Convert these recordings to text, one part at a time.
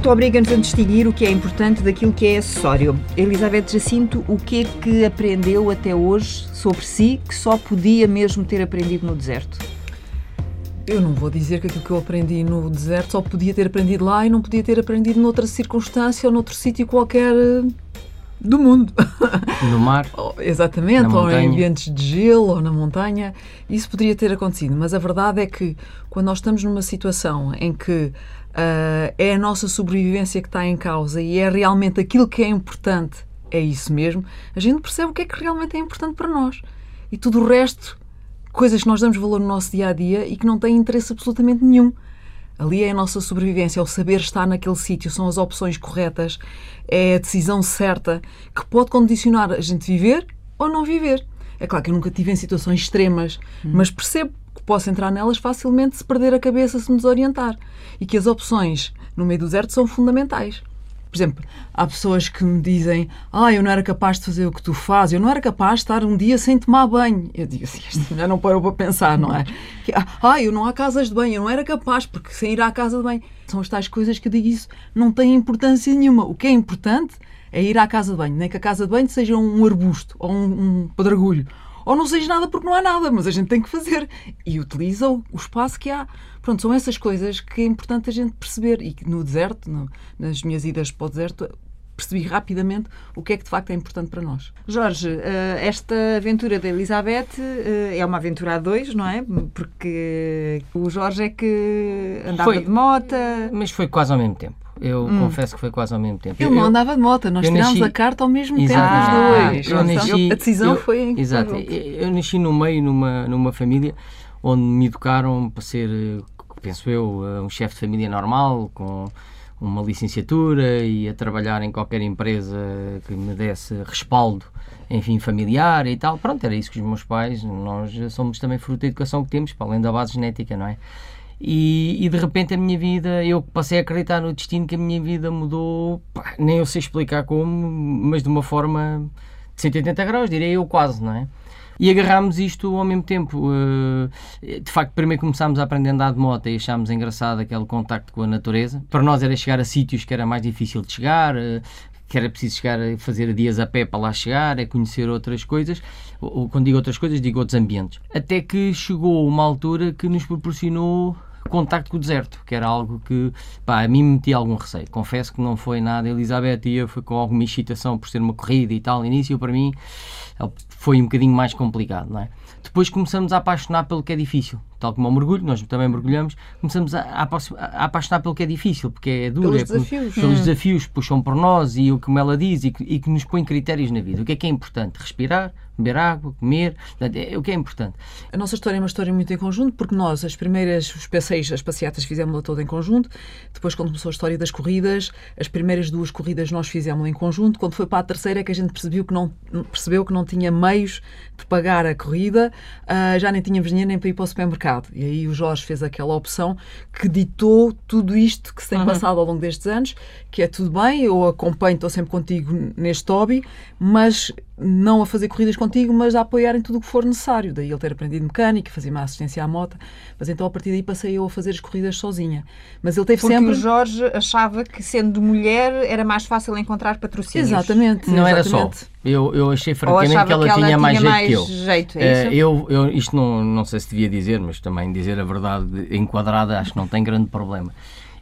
deserto obriga-nos a distinguir o que é importante daquilo que é acessório. Elizabeth Jacinto, o que é que aprendeu até hoje sobre si que só podia mesmo ter aprendido no deserto? Eu não vou dizer que aquilo que eu aprendi no deserto só podia ter aprendido lá e não podia ter aprendido noutra circunstância ou noutro sítio qualquer eh, do mundo. No mar. Exatamente, ou em ambientes de gelo ou na montanha. Isso poderia ter acontecido, mas a verdade é que quando nós estamos numa situação em que uh, é a nossa sobrevivência que está em causa e é realmente aquilo que é importante, é isso mesmo, a gente percebe o que é que realmente é importante para nós. E tudo o resto, coisas que nós damos valor no nosso dia a dia e que não têm interesse absolutamente nenhum. Ali é a nossa sobrevivência, é o saber estar naquele sítio, são as opções corretas, é a decisão certa que pode condicionar a gente viver ou não viver. É claro que eu nunca tive em situações extremas, hum. mas percebo que posso entrar nelas facilmente se perder a cabeça, se me desorientar. E que as opções no meio do deserto são fundamentais. Por exemplo, há pessoas que me dizem ah, eu não era capaz de fazer o que tu fazes, eu não era capaz de estar um dia sem tomar banho. Eu digo assim, esta mulher não parou para pensar, não é? Ah, eu não há casas de banho, eu não era capaz, porque sem ir à casa de banho. São as tais coisas que eu digo isso, não tem importância nenhuma. O que é importante é ir à casa de banho, nem que a casa de banho seja um arbusto ou um, um pedregulho ou não seja nada porque não há nada, mas a gente tem que fazer e utiliza o, o espaço que há. Pronto, são essas coisas que é importante a gente perceber e que no deserto, no, nas minhas idas para o deserto, percebi rapidamente o que é que de facto é importante para nós. Jorge, eh, esta aventura da Elizabeth eh, é uma aventura a dois, não é? Porque o Jorge é que andava foi, de moto. Mas foi quase ao mesmo tempo. Eu hum. confesso que foi quase ao mesmo tempo. Ele não andava de moto, nós tirámos nasci... a carta ao mesmo tempo os dois. Eu nasci... A decisão eu... foi em Exato. Eu nasci no meio, numa, numa família onde me educaram para ser, penso eu, um chefe de família normal, com uma licenciatura e a trabalhar em qualquer empresa que me desse respaldo, enfim, familiar e tal. Pronto, era isso que os meus pais, nós somos também fruto da educação que temos, para além da base genética, não é? E, e, de repente a minha vida, eu passei a acreditar no destino que a minha vida mudou, pá, nem eu sei explicar como, mas de uma forma de 180 graus, direi eu quase, não é? E agarrámos isto ao mesmo tempo. Eh, de facto, primeiro começámos a aprender a andar de moto e achámos engraçado aquele contacto com a natureza. Para nós era chegar a sítios que era mais difícil de chegar, eh, que era preciso chegar a fazer dias a pé para lá chegar, a conhecer outras coisas, ou quando digo outras coisas, digo outros ambientes. Até que chegou uma altura que nos proporcionou contacto com o deserto, que era algo que pá, a mim me metia algum receio. Confesso que não foi nada Elizabeth e eu fui com alguma excitação por ser uma corrida e tal. No início, para mim, foi um bocadinho mais complicado, não é? Depois começamos a apaixonar pelo que é difícil tal como o mergulho, nós também mergulhamos, começamos a, a, a apaixonar pelo que é difícil, porque é duro. Pelos é, desafios. Pelos hum. desafios que puxam por nós e o que ela diz e que, e que nos põe critérios na vida. O que é que é importante? Respirar, beber água, comer, é, é, o que é importante. A nossa história é uma história muito em conjunto, porque nós, as primeiras, os passeios, as passeatas, fizemos-la toda em conjunto. Depois, quando começou a história das corridas, as primeiras duas corridas nós fizemos em conjunto. Quando foi para a terceira é que a gente percebeu que não, percebeu que não tinha meios de pagar a corrida, uh, já nem tínhamos dinheiro nem para ir para o supermercado. E aí o Jorge fez aquela opção que ditou tudo isto que se tem uhum. passado ao longo destes anos, que é tudo bem, eu acompanho, estou sempre contigo neste hobby, mas não a fazer corridas contigo, mas a apoiar em tudo o que for necessário. Daí ele ter aprendido mecânica, fazer uma assistência à moto. Mas então a partir daí passei eu a fazer as corridas sozinha. Mas ele teve Porque sempre. o Jorge achava que sendo mulher era mais fácil encontrar patrocínios. Exatamente. Não exatamente. era só. Eu, eu achei francamente que ela, que ela tinha, tinha, mais jeito mais que eu. Jeito, é uh, eu, eu isto não, não sei se devia dizer, mas também dizer a verdade enquadrada acho que não tem grande problema.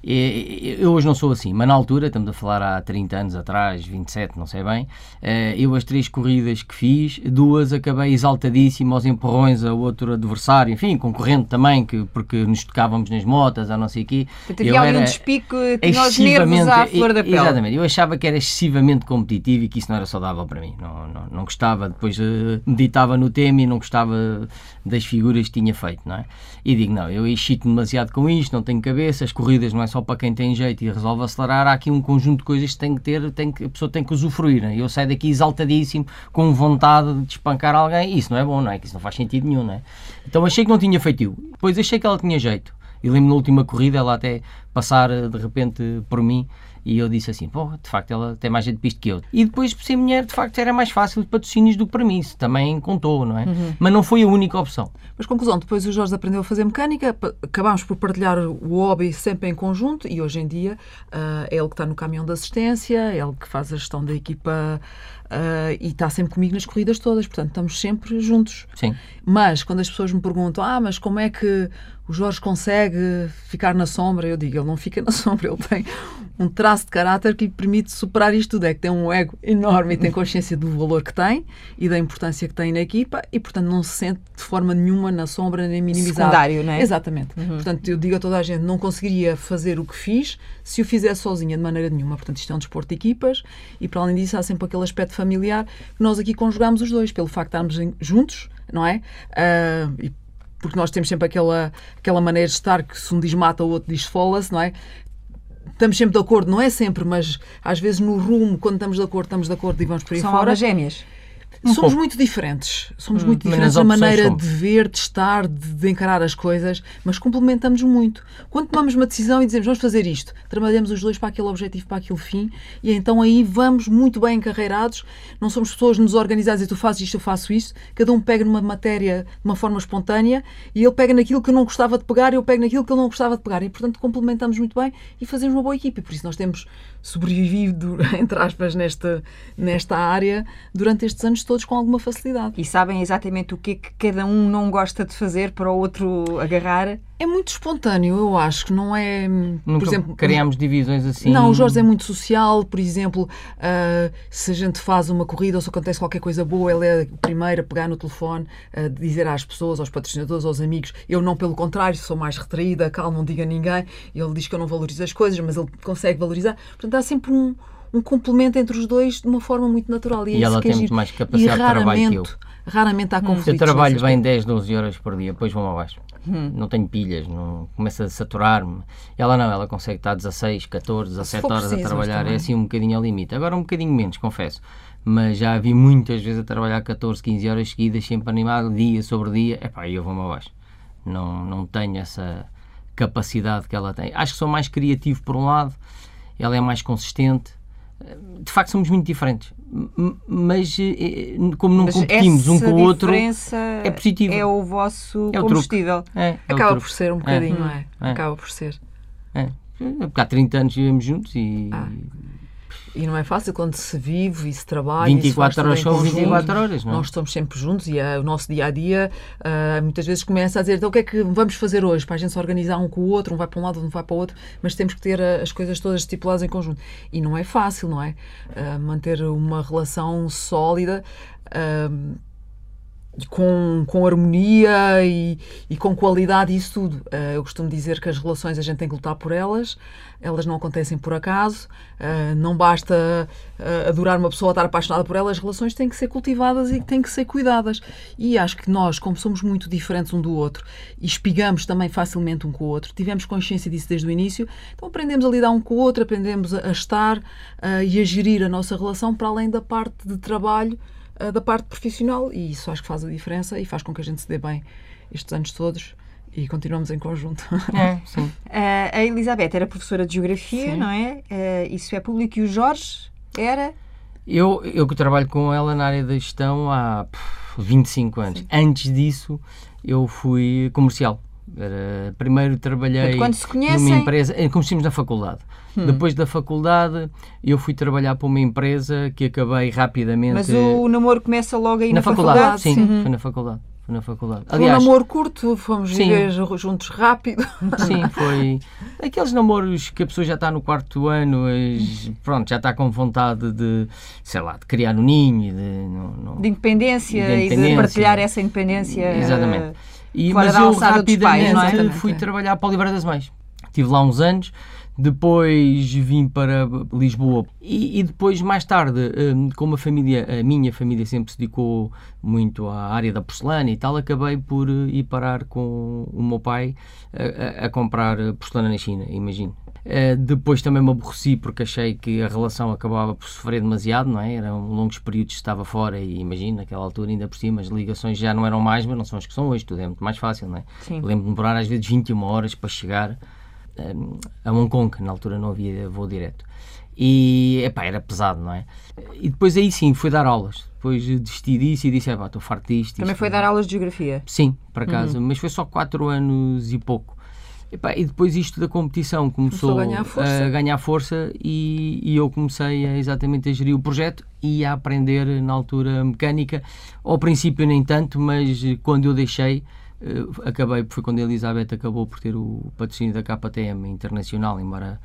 Eu hoje não sou assim, mas na altura, estamos a falar há 30 anos atrás, 27, não sei bem, eh, eu as três corridas que fiz, duas acabei exaltadíssimo aos empurrões a outro adversário, enfim, concorrente também, que, porque nos tocávamos nas motas, a não sei o quê. eu era um despico, tinha os nervos à flor da pele. Exatamente, eu achava que era excessivamente competitivo e que isso não era saudável para mim. Não, não, não gostava, depois uh, meditava no tema e não gostava das figuras que tinha feito, não é? E digo, não, eu excito demasiado com isto, não tenho cabeça, as corridas não é só para quem tem jeito e resolve acelerar, há aqui um conjunto de coisas que tem que ter, tem que, a pessoa tem que usufruir. Né? Eu saio daqui exaltadíssimo, com vontade de espancar alguém, isso não é bom, não é? Que isso não faz sentido nenhum, não é? Então achei que não tinha feitiço. Depois achei que ela tinha jeito. E lembro na última corrida ela até passar de repente por mim E eu disse assim, pô, de facto ela tem mais gente visto que eu. E depois, por ser mulher, de facto era mais fácil de patrocínios do que para mim, isso também contou, não é? Uhum. Mas não foi a única opção. Mas conclusão, depois o Jorge aprendeu a fazer mecânica, acabámos por partilhar o hobby sempre em conjunto e hoje em dia uh, é ele que está no caminhão de assistência, é ele que faz a gestão da equipa uh, e está sempre comigo nas corridas todas, portanto estamos sempre juntos. Sim. Mas quando as pessoas me perguntam, ah, mas como é que o Jorge consegue ficar na sombra? Eu digo, ele não fica na sombra, ele tem um traço de caráter que lhe permite superar isto tudo. É que tem um ego enorme e tem consciência do valor que tem e da importância que tem na equipa e, portanto, não se sente de forma nenhuma na sombra nem minimizado. Secundário, não é? Exatamente. Uhum. Portanto, eu digo a toda a gente, não conseguiria fazer o que fiz se o fizesse sozinha de maneira nenhuma. Portanto, isto é um desporto de equipas e, para além disso, há sempre aquele aspecto familiar que nós aqui conjugamos os dois, pelo facto de estarmos juntos, não é? Uh, e porque nós temos sempre aquela, aquela maneira de estar que se um diz mata, o outro diz fola-se, não é? estamos sempre de acordo, não é sempre, mas às vezes no rumo, quando estamos de acordo, estamos de acordo e vamos por aí São fora. São gêmeas. Um somos pouco. muito diferentes. Somos hum, muito diferentes na maneira somos. de ver, de estar, de, de, encarar as coisas, mas complementamos muito. Quando tomamos uma decisão e dizemos vamos fazer isto, trabalhamos os dois para aquele objetivo, para aquele fim, e então aí vamos muito bem encarreirados. Não somos pessoas nos organizadas e tu fazes isto, eu faço isso. Cada um pega numa matéria de uma forma espontânea e ele pega naquilo que eu não gostava de pegar e eu pego naquilo que ele não gostava de pegar. E portanto complementamos muito bem e fazemos uma boa equipe. Por isso nós temos sobrevivido, entre aspas, nesta, nesta área durante estes anos todos com alguma facilidade. E sabem exatamente o que é que cada um não gosta de fazer para o outro agarrar? É muito espontâneo, eu acho que não é. Nunca por exemplo, criamos divisões assim. Não, o Jorge é muito social, por exemplo, uh, se a gente faz uma corrida ou se acontece qualquer coisa boa, ele é o primeiro a pegar no telefone, a dizer às pessoas, aos patrocinadores, aos amigos. Eu não, pelo contrário, sou mais retraída, calma, não diga a ninguém. Ele diz que eu não valorizo as coisas, mas ele consegue valorizar. Portanto, há sempre um um complemento entre os dois de uma forma muito natural. E, é e ela tem muito mais capacidade de trabalho que eu. Raramente há conflitos. Eu trabalho bem 10, 12 horas por dia, depois vou abaixo. Hum. Não tenho pilhas, não começa a saturar-me. Ela não, ela consegue estar 16, 14, 17 horas preciso, a trabalhar. É assim um bocadinho ao limite. Agora um bocadinho menos, confesso. Mas já vi muitas vezes a trabalhar 14, 15 horas seguidas, sempre animado, dia sobre dia. Epá, eu vou-me abaixo. Não, não tenho essa capacidade que ela tem. Acho que sou mais criativo por um lado, ela é mais consistente de facto somos muito diferentes mas eh, como não mas competimos um com o outro é positivo é o vosso é o combustível é, é acaba por ser um bocadinho é. é. acaba por ser é. porque há 30 anos vivemos juntos e ah. E não é fácil quando se vive e se trabalha. 24 horas são 24 horas, não é? Nós estamos sempre juntos e uh, o nosso dia a dia uh, muitas vezes começa a dizer então o que é que vamos fazer hoje para a gente se organizar um com o outro, um vai para um lado, um vai para o outro, mas temos que ter uh, as coisas todas estipuladas em conjunto. E não é fácil, não é? manter uma relação sólida com, com harmonia e, e, com qualidade isso tudo. Uh, eu costumo dizer que as relações a gente tem que lutar por elas, elas não acontecem por acaso, uh, não basta uh, adorar uma pessoa, estar apaixonada por ela, as relações têm que ser cultivadas e têm que ser cuidadas. E acho que nós, como somos muito diferentes um do outro e espigamos também facilmente um com o outro, tivemos consciência disso desde o início, então aprendemos a lidar um com o outro, aprendemos a, a estar e a gerir a nossa relação para além da parte de trabalho uh, da parte profissional e isso acho que faz a diferença e faz com que a gente se dê bem estes anos todos e continuamos em conjunto. É, sim. Uh, a Elizabeth era professora de Geografia, sim. não é? Uh, isso é público e o Jorge era? Eu, eu que trabalho com ela na área da gestão há pff, 25 anos. Sim. Antes disso, eu fui comercial. Era, primeiro trabalhei numa empresa, eh, conhecemos na faculdade. Hum. Depois da faculdade, eu fui trabalhar para uma empresa que acabei rapidamente. Mas o namoro começa logo aí na, na faculdade? faculdade? Sim, sim, foi na faculdade. Foi na faculdade. Aliás, um namoro curto, fomos sim. viver juntos rápido. Sim, foi. Aqueles namoros que a pessoa já está no quarto ano, pronto, já está com vontade de, sei lá, de criar um ninho, de, no, no, de, independência de independência e de partilhar essa independência. Exatamente. E, mas eu rapidamente pais, é? fui trabalhar para o Oliveira das Mães. Estive lá uns anos, depois vim para Lisboa e, e, depois mais tarde, hum, como a família, a minha família sempre se dedicou muito à área da porcelana e tal, acabei por eh, ir parar com o meu pai a, a comprar porcelana na China, imagino. Uh, depois também me aborreci porque achei que a relação acabava por sofrer demasiado, não é? Eram longos períodos que estava fora e imagino, naquela altura ainda por cima as ligações já não eram mais, mas não são as que são hoje, tudo é muito mais fácil, não é? Lembro-me de demorar às vezes 21 horas para chegar a Hong Kong, na altura não havia voo direto. E, epá, era pesado, não é? E depois aí sim, fui dar aulas. Depois desisti disso e disse, estou farto disto. Também foi dar aulas de Geografia? Sim, para casa, uhum. mas foi só 4 anos e pouco. Epá, e depois isto da competição começou, começou a ganhar força, a ganhar força e, e, eu comecei a, exatamente a gerir o projeto e a aprender na altura mecânica. Ao princípio nem tanto, mas quando eu deixei, acabei, foi quando a Elizabeth acabou por ter o patrocínio da KTM internacional, embora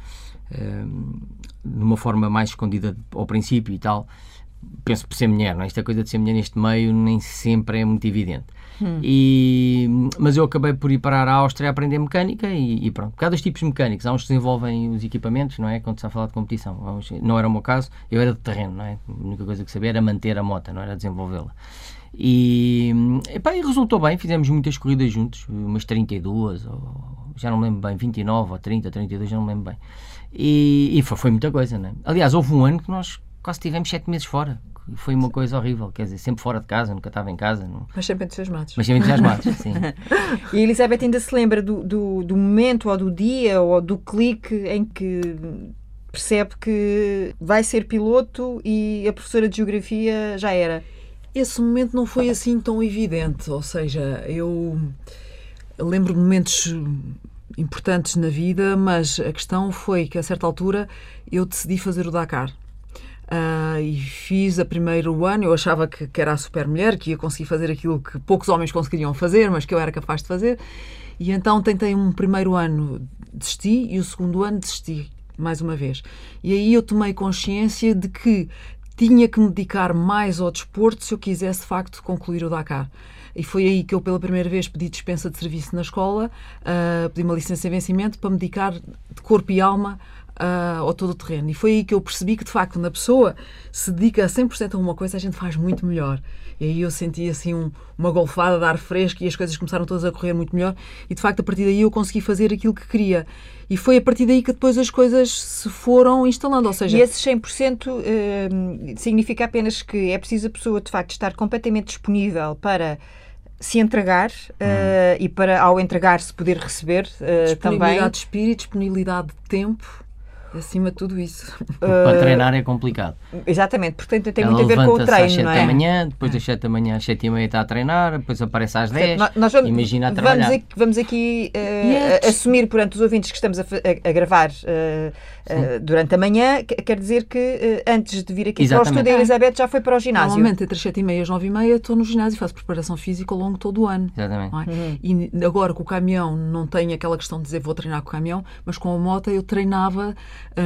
uh, numa forma mais escondida ao princípio e tal. Penso por ser mulher, não é? Esta coisa de ser mulher neste meio nem sempre é muito evidente. Hum. E, mas eu acabei por ir parar à Áustria a aprender mecânica e, e pronto. Há dois tipos de mecânicos. Há uns que desenvolvem os equipamentos, não é? Quando se está a falar de competição. Não era o meu caso, eu era de terreno, não é? A única coisa que sabia era manter a moto, não era desenvolvê-la. E, epá, e resultou bem, fizemos muitas corridas juntos, umas 32, ou, já não me lembro bem, 29 ou 30, 32, já não me lembro bem. E, e foi, foi muita coisa, não é? Aliás, houve um ano que nós quase tivemos 7 meses fora foi uma coisa horrível, quer dizer, sempre fora de casa, nunca estava em casa. Não... Mas sempre entusiasmados. Mas sempre entusiasmados, sim. E a Elizabeth ainda se lembra do, do, do momento, ou do dia, ou do clique em que percebe que vai ser piloto e a professora de Geografia já era? Esse momento não foi assim tão evidente, ou seja, eu lembro momentos importantes na vida, mas a questão foi que a certa altura eu decidi fazer o Dakar. Uh, e fiz a primeiro ano, eu achava que, que, era a super mulher, que ia conseguir fazer aquilo que poucos homens conseguiriam fazer, mas que eu era capaz de fazer. E então tentei um primeiro ano, desisti, e o segundo ano desisti, mais uma vez. E aí eu tomei consciência de que tinha que me dedicar mais ao desporto se eu quisesse de facto concluir o Dakar. E foi aí que eu, pela primeira vez, pedi dispensa de serviço na escola, uh, pedi uma licença de vencimento para me dedicar de corpo e alma uh, ao todo o terreno. E foi aí que eu percebi que, de facto, na pessoa se dedica a 100% a uma coisa, a gente faz muito melhor. E aí eu senti assim um, uma golfada de ar fresco e as coisas começaram todas a correr muito melhor. E de facto, a partir daí eu consegui fazer aquilo que queria. E foi a partir daí que depois as coisas se foram instalando. Ou seja, e esse 100% uh, significa apenas que é preciso a pessoa de facto estar completamente disponível para se entregar uh, e para ao entregar se poder receber uh, disponibilidade também. Disponibilidade de espírito, disponibilidade de tempo acima de tudo isso. Para treinar é complicado. Exatamente, portanto tem Ela muito a ver com o treino, às 7 não é? da manhã, depois das 7 da manhã às 7 e meia está a treinar, depois aparece às 10, nós vamos, imagina a trabalhar. Vamos aqui, vamos aqui uh, assumir perante os ouvintes que estamos a, a, a gravar uh, uh, durante a manhã, quer dizer que antes de vir aqui Exatamente. para o estúdio, a Elizabeth já foi para o ginásio. Normalmente entre as 7 e meia e as 9 e meia estou no ginásio e faço preparação física ao longo de todo o ano. Exatamente. É? Uhum. E agora com o caminhão não tenho aquela questão de dizer vou treinar com o caminhão, mas com a moto eu treinava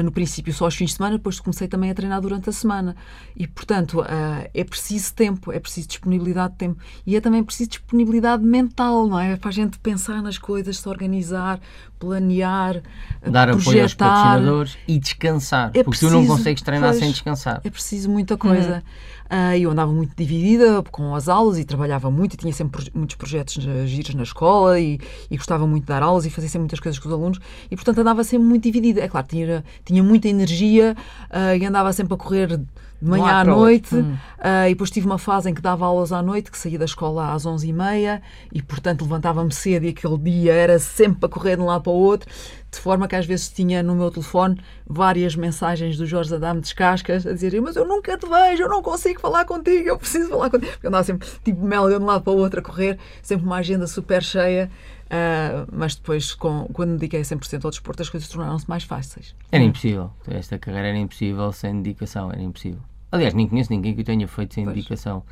no princípio só aos fins de semana, depois comecei também a treinar durante a semana. E, portanto, uh, é preciso tempo, é preciso disponibilidade de tempo. E é também preciso disponibilidade mental, não é? Para a gente pensar nas coisas, se organizar, planear, dar projetar. apoio aos patrocinadores e descansar. É porque preciso, tu não consegues treinar pois, sem descansar. É preciso muita coisa. Uh, eu andava muito dividida com as aulas e trabalhava muito e tinha sempre muitos projetos giros na escola e, e, gostava muito de dar aulas e fazia sempre muitas coisas com os alunos e, portanto, andava sempre muito dividida. É claro, tinha, tinha muita energia uh, e andava sempre a correr de manhã à noite, hum. uh, e depois tive uma fase em que dava aulas à noite, que saía da escola às 11h30 e, portanto, levantava-me cedo e aquele dia era sempre para correr de um lado para o outro, de forma que às vezes tinha no meu telefone várias mensagens do Jorge Adame Descascas a dizer mas eu nunca te vejo, eu não consigo falar contigo, eu preciso falar contigo. Porque eu andava sempre tipo melga de um lado para o outro a correr, sempre uma agenda super cheia. Uh, mas depois, com, quando me dediquei 100% ao desporto, as coisas tornaram-se mais fáceis. Era impossível. Esta carreira era impossível sem dedicação, era impossível. Aliás, nem conheço ninguém que o tenha feito sem pois. dedicação.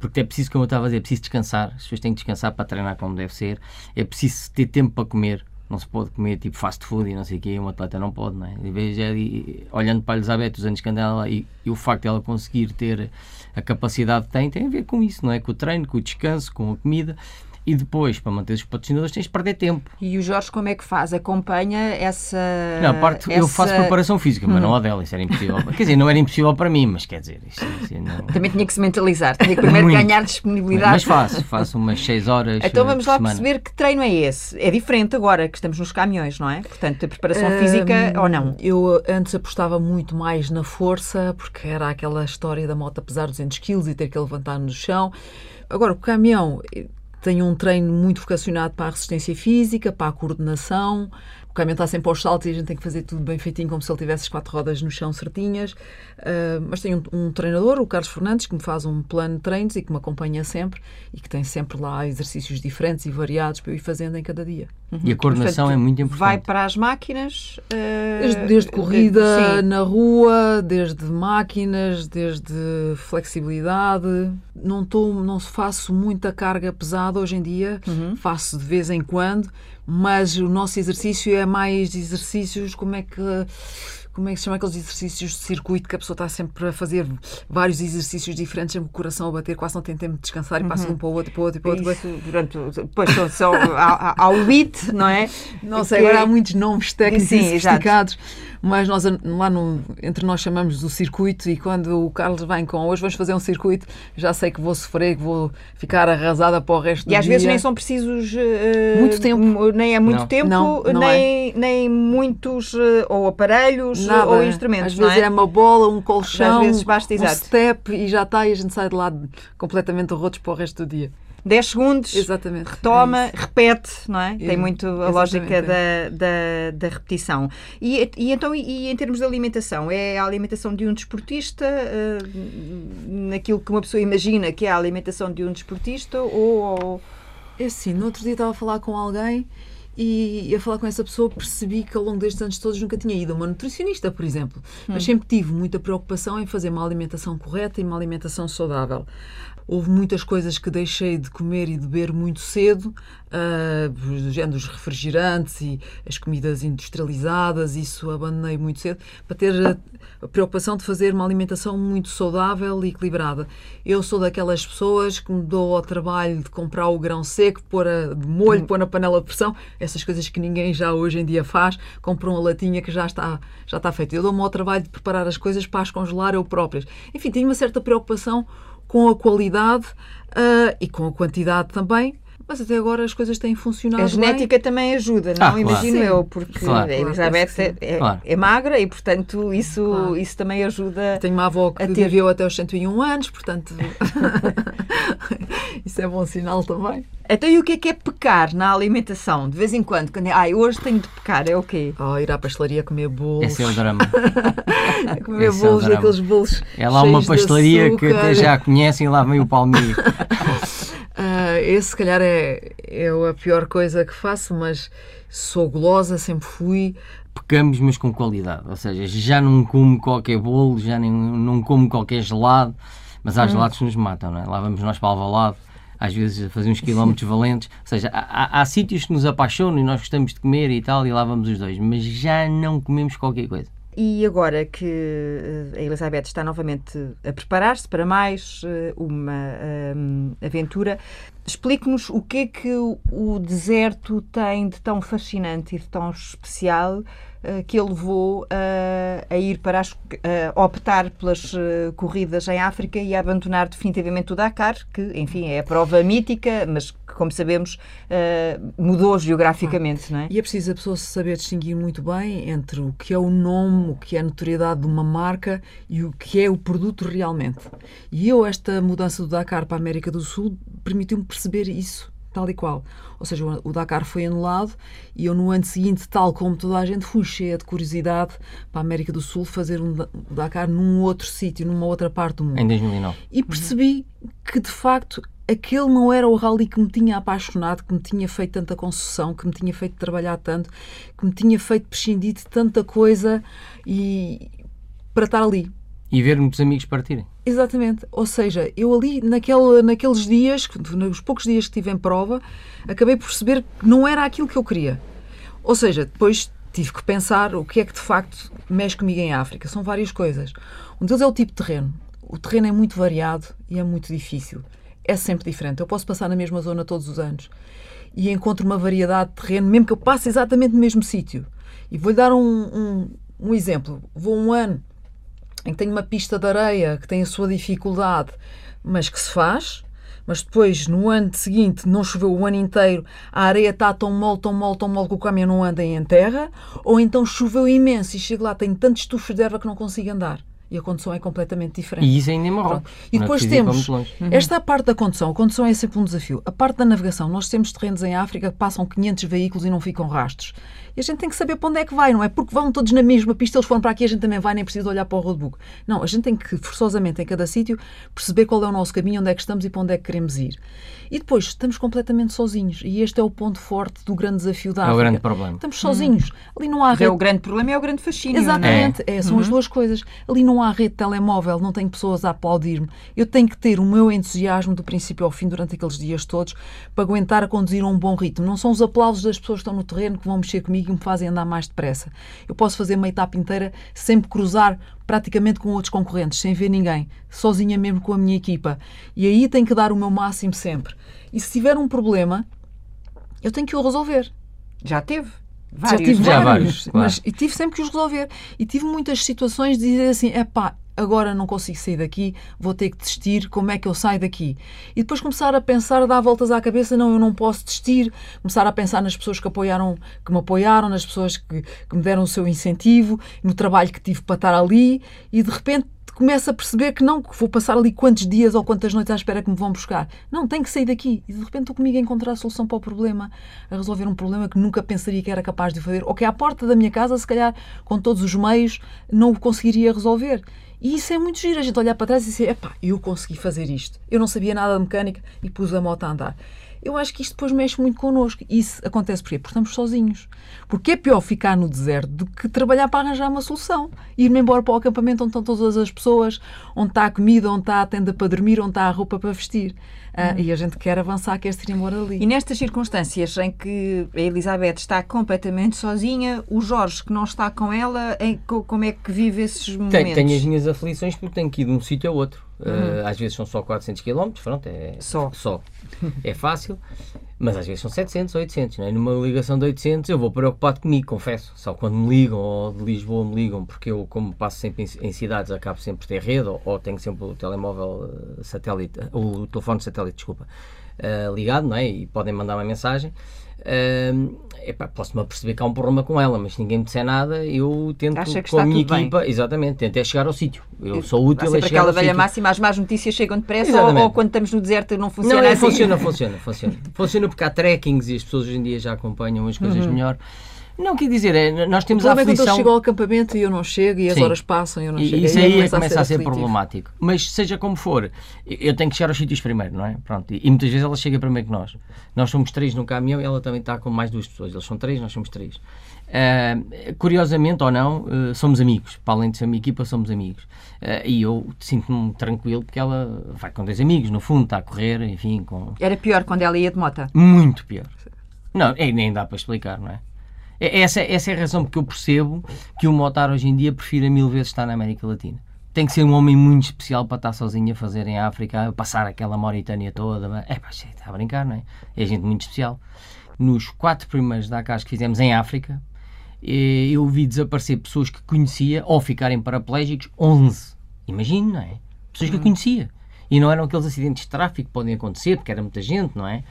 Porque é preciso, como eu estava a dizer, é preciso descansar. As pessoas têm que descansar para treinar como deve ser. É preciso ter tempo para comer. Não se pode comer tipo fast food e não sei o quê. Um atleta não pode, não é? E veja, olhando para a Elizabeth, os anos que anda lá e, e o facto de ela conseguir ter a capacidade que tem, tem a ver com isso, não é? Com o treino, com o descanso, com a comida e depois, para manter os patrocinadores, tens de perder tempo. E o Jorge como é que faz? Acompanha essa. Não, parte, essa... eu faço preparação física, mas hum. não a dela, isso era impossível. quer dizer, não era impossível para mim, mas quer dizer. Isso, isso não... Também tinha que se mentalizar, tinha que primeiro ganhar disponibilidade. Mas faço, faço umas 6 horas. Então vamos lá semana. perceber que treino é esse. É diferente agora que estamos nos caminhões, não é? Portanto, a preparação física ou não? Eu antes apostava muito mais na força, porque era aquela história da moto pesar 200 kg e ter que levantar no chão. Agora, o caminhão tenho um treino muito vocacionado para a resistência física, para a coordenação, o caminhão está sempre aos saltos e a gente tem que fazer tudo bem feitinho, como se ele tivesse as quatro rodas no chão certinhas. Uh, mas tenho um, um, treinador, o Carlos Fernandes, que me faz um plano de treinos e que me acompanha sempre e que tem sempre lá exercícios diferentes e variados para eu ir fazendo em cada dia. Uhum. E a coordenação Portanto, é muito importante. Vai para as máquinas? Uh, desde, desde, corrida na rua, desde máquinas, desde flexibilidade. Não, tô, não faço muita carga pesada hoje em dia, uhum. faço de vez em quando, mas o nosso exercício é mais exercícios, como é que como é que se chama aqueles exercícios de circuito que a pessoa está sempre a fazer vários exercícios diferentes, sempre o coração a bater, quase não tem tempo de descansar e passa uhum. um para o outro, para o outro, para o outro. Isso, durante, depois só ao, beat, não é? Não sei, agora há muitos nomes técnicos Sim, e sofisticados. Exato mas nós lá no, entre nós chamamos do circuito e quando o Carlos vem com hoje vamos fazer um circuito, já sei que vou sofrer, que vou ficar arrasada para o resto do dia. E às vezes nem são precisos uh, muito tempo, nem é muito não. tempo, não, não nem, é. nem muitos uh, ou aparelhos Nada. ou instrumentos. Às vezes é? é? uma bola, um colchão, às vezes basta, um step e já está e a gente sai de lá completamente rotos para o resto do dia. 10 segundos, Exatamente, retoma, é repete, não é? Tem muito a lógica da, da, da, repetição. E, e então, e, em termos de alimentação, é a alimentação de um desportista, uh, naquilo que uma pessoa imagina que é a alimentação de um desportista, ou. ou... É assim, no outro dia estava a falar com alguém e a falar com essa pessoa percebi que ao longo destes anos todos nunca tinha ido a uma nutricionista, por exemplo. Hum. Mas sempre tive muita preocupação em fazer uma alimentação correta e uma alimentação saudável. Houve muitas coisas que deixei de comer e de beber muito cedo, uh, género os refrigerantes e as comidas industrializadas, isso abandonei muito cedo, para ter a, a, preocupação de fazer uma alimentação muito saudável e equilibrada. Eu sou daquelas pessoas que me dou ao trabalho de comprar o grão seco, pôr a, de molho, pôr na panela de pressão, essas coisas que ninguém já hoje em dia faz, compro uma latinha que já está, já está feita. Eu dou-me ao trabalho de preparar as coisas para as congelar eu próprias. Enfim, tenho uma certa preocupação com a qualidade uh, e com a quantidade também. Mas até agora as coisas têm funcionado. A genética bem. também ajuda, não? Ah, Imagino claro. eu, porque claro. a Elizabeth claro. é, claro. é, magra e, portanto, isso, isso também ajuda. Tenho uma avó que ter... viveu até os 101 anos, portanto, isso é bom sinal também. Então, e o que é que é pecar na alimentação? De vez em quando, quando é, ai, hoje tenho de pecar, é o quê? Oh, ir à pastelaria comer bolos. Esse é o drama. comer Esse bolos, é aqueles bolos. É lá uma pastelaria que até já conhecem e lá vem o palmilho. uh, esse, se calhar, é, é a pior coisa que faço, mas sou golosa, sempre fui. Pecamos, mas com qualidade. Ou seja, já não como qualquer bolo, já nem, não como qualquer gelado, mas há hum. gelados que nos matam, não é? Lá vamos nós para Alvalade às vezes a fazer uns quilómetros valentes. Ou seja, há, há, há sítios que nos apaixonam e nós gostamos de comer e tal, e lá vamos os dois, mas já não comemos qualquer coisa. E agora que eh, a Elizabeth está novamente a preparar-se para mais eh, uma um, aventura, explique-nos o que é que o deserto tem de tão fascinante e de tão especial uh, que ele levou uh, a ir para as, uh, optar pelas corridas em África e a abandonar definitivamente o Dakar, que, enfim, é a prova mítica, mas como sabemos, mudou geograficamente. Não é? E é preciso a pessoa saber distinguir muito bem entre o que é o nome, o que é a notoriedade de uma marca e o que é o produto realmente. E eu, esta mudança do Dakar para a América do Sul, permitiu-me perceber isso tal e qual. Ou seja, o Dakar foi anulado e eu no ano seguinte, tal como toda a gente, fui cheia de curiosidade para a América do Sul fazer um Dakar num outro sítio, numa outra parte do mundo. Em 2009. E percebi que, de facto, aquele não era o rally que me tinha apaixonado, que me tinha feito tanta concessão, que me tinha feito trabalhar tanto, que me tinha feito prescindir de tanta coisa e para estar ali. E ver muitos amigos partirem. Exatamente. Ou seja, eu ali, naquele, naqueles dias, nos poucos dias que estive em prova, acabei por perceber que não era aquilo que eu queria. Ou seja, depois tive que pensar o que é que de facto mexe comigo em África. São várias coisas. Um deles é o tipo de terreno. O terreno é muito variado e é muito difícil. É sempre diferente. Eu posso passar na mesma zona todos os anos e encontro uma variedade de terreno, mesmo que eu passe exatamente no mesmo sítio. E vou-lhe dar um, um, um exemplo. Vou um ano em que tem uma pista de areia que tem a sua dificuldade, mas que se faz, mas depois no ano seguinte não choveu o ano inteiro, a areia está tão mole, tão mole, tão mole que o caminhão não anda em terra, ou então choveu imenso e chego lá, tem tantos tufos de erva que não consigo andar. E a condução é completamente diferente. E isso ainda é marrom. E depois temos esta é parte da condução. A condução é sempre um desafio. A parte da navegação. Nós temos terrenos em África que passam 500 veículos e não ficam rastros. E a gente tem que saber para onde é que vai, não é? Porque vão todos na mesma pista, eles foram para aqui, a gente também vai, nem precisa olhar para o roadbook. Não, a gente tem que, forçosamente, em cada sítio, perceber qual é o nosso caminho, onde é que estamos e para onde é que queremos ir. E depois, estamos completamente sozinhos. E este é o ponto forte do grande desafio da África. É o grande problema. Estamos sozinhos. Ali não há rede. É o grande problema, é o grande fascínio. é? Exatamente, é, são as duas coisas. Ali não há rede de telemóvel, não tenho pessoas a aplaudir-me. Eu tenho que ter o meu entusiasmo do princípio ao fim durante aqueles dias todos para aguentar a conduzir a um bom ritmo. Não são os aplausos das pessoas que estão no terreno que vão mexer comigo e me fazem andar mais depressa. Eu posso fazer uma etapa inteira sem me cruzar praticamente com outros concorrentes, sem ver ninguém, sozinha mesmo com a minha equipa. E aí tenho que dar o meu máximo sempre. E se tiver um problema, eu tenho que o resolver. Já teve. Já Vários. tive Já vários, claro. mas e tive sempre que os resolver. E tive muitas situações de dizer assim: é pá, agora não consigo sair daqui, vou ter que desistir, como é que eu saio daqui? E depois começar a pensar, a dar voltas à cabeça: não, eu não posso desistir. Começar a pensar nas pessoas que, apoiaram, que me apoiaram, nas pessoas que, que me deram o seu incentivo, no trabalho que tive para estar ali, e de repente começo a perceber que não, que vou passar ali quantos dias ou quantas noites à espera que me vão buscar. Não, tenho que sair daqui. E de repente estou comigo a encontrar a solução para o problema, a resolver um problema que nunca pensaria que era capaz de fazer, ou que à porta da minha casa, se calhar, com todos os meios, não o conseguiria resolver. E isso é muito giro, a gente olhar para trás e dizer, epá, eu consegui fazer isto. Eu não sabia nada de mecânica e pus a moto a andar. Eu acho que isto depois mexe muito connosco. E isso acontece porquê? Porque estamos sozinhos. Porque é pior ficar no deserto do que trabalhar para arranjar uma solução. Ir-me embora para o acampamento onde estão todas as pessoas, onde está a comida, onde está a tenda para dormir, onde está a roupa para vestir. Ah, e a gente quer avançar, quer se ir embora E ali. nestas circunstâncias em que a Elizabeth está completamente sozinha, o Jorge, que não está com ela, em- co- como é que vive esses momentos? Tenho, tenho as minhas aflições porque tenho que ir de um sítio a outro. Uh, às vezes são só 400 km, pronto, é Só. É fácil, mas às vezes são 700 ou 800. Não é? Numa ligação de 800 eu vou preocupado comigo, confesso. Só quando me ligam ou de Lisboa me ligam, porque eu, como passo sempre em, em cidades, acabo sempre ter rede ou, ou tenho sempre o telemóvel uh, satélite, o telefone satélite, desculpa, uh, ligado, não é? E podem mandar uma mensagem. Uh, epá, posso-me aperceber que há um problema com ela, mas se ninguém me disser nada, eu tento Acha que com a minha tudo bem? equipa, exatamente, tento é chegar ao sítio. Eu sou útil sempre chegar aquela ao velha sítio. máxima, as más notícias chegam depressa ou, ou quando estamos no deserto não funciona Não, assim? funciona, funciona, funciona. Funciona porque há trackings e as pessoas hoje em dia já acompanham as coisas melhor. Não, quer dizer, é, nós temos a problema é quando eu aflição... chego ao acampamento e eu não chego e as Sim. horas passam e eu não chego. E isso aí que começa começa a ser aflitivo. problemático. Mas seja como for, eu tenho que chegar aos sítios primeiro, não é? Pronto. E, e muitas vezes ela chega primeiro que nós. Nós somos três no caminhão e ela também está com mais duas pessoas. Eles são três, nós somos três. Ah, curiosamente ou não, ah, somos amigos. Para além de ser uma equipa, somos amigos. Ah, e eu sinto-me tranquilo porque ela vai com dois amigos, no fundo, está a correr, enfim, com, Era pior quando ela ia de moto. muito pior. Não, é, nem dá para explicar, não é? É- Essa, essa é a razão porque eu percebo que o Motar hoje em dia prefira mil vezes estar na América Latina. Tem que ser um homem muito especial para estar sozinho a fazer em África, passar aquela Mauritânia toda. É pá, está a brincar, não é? É gente muito especial. Nos quatro primeiros Dakars que fizemos em África, eh, eu vi desaparecer pessoas que conhecia ou ficarem paraplégicos 11. Imagino, não é? Pessoas que eu conhecia. E não eram aqueles acidentes de tráfico que podem acontecer, porque era muita gente, não é?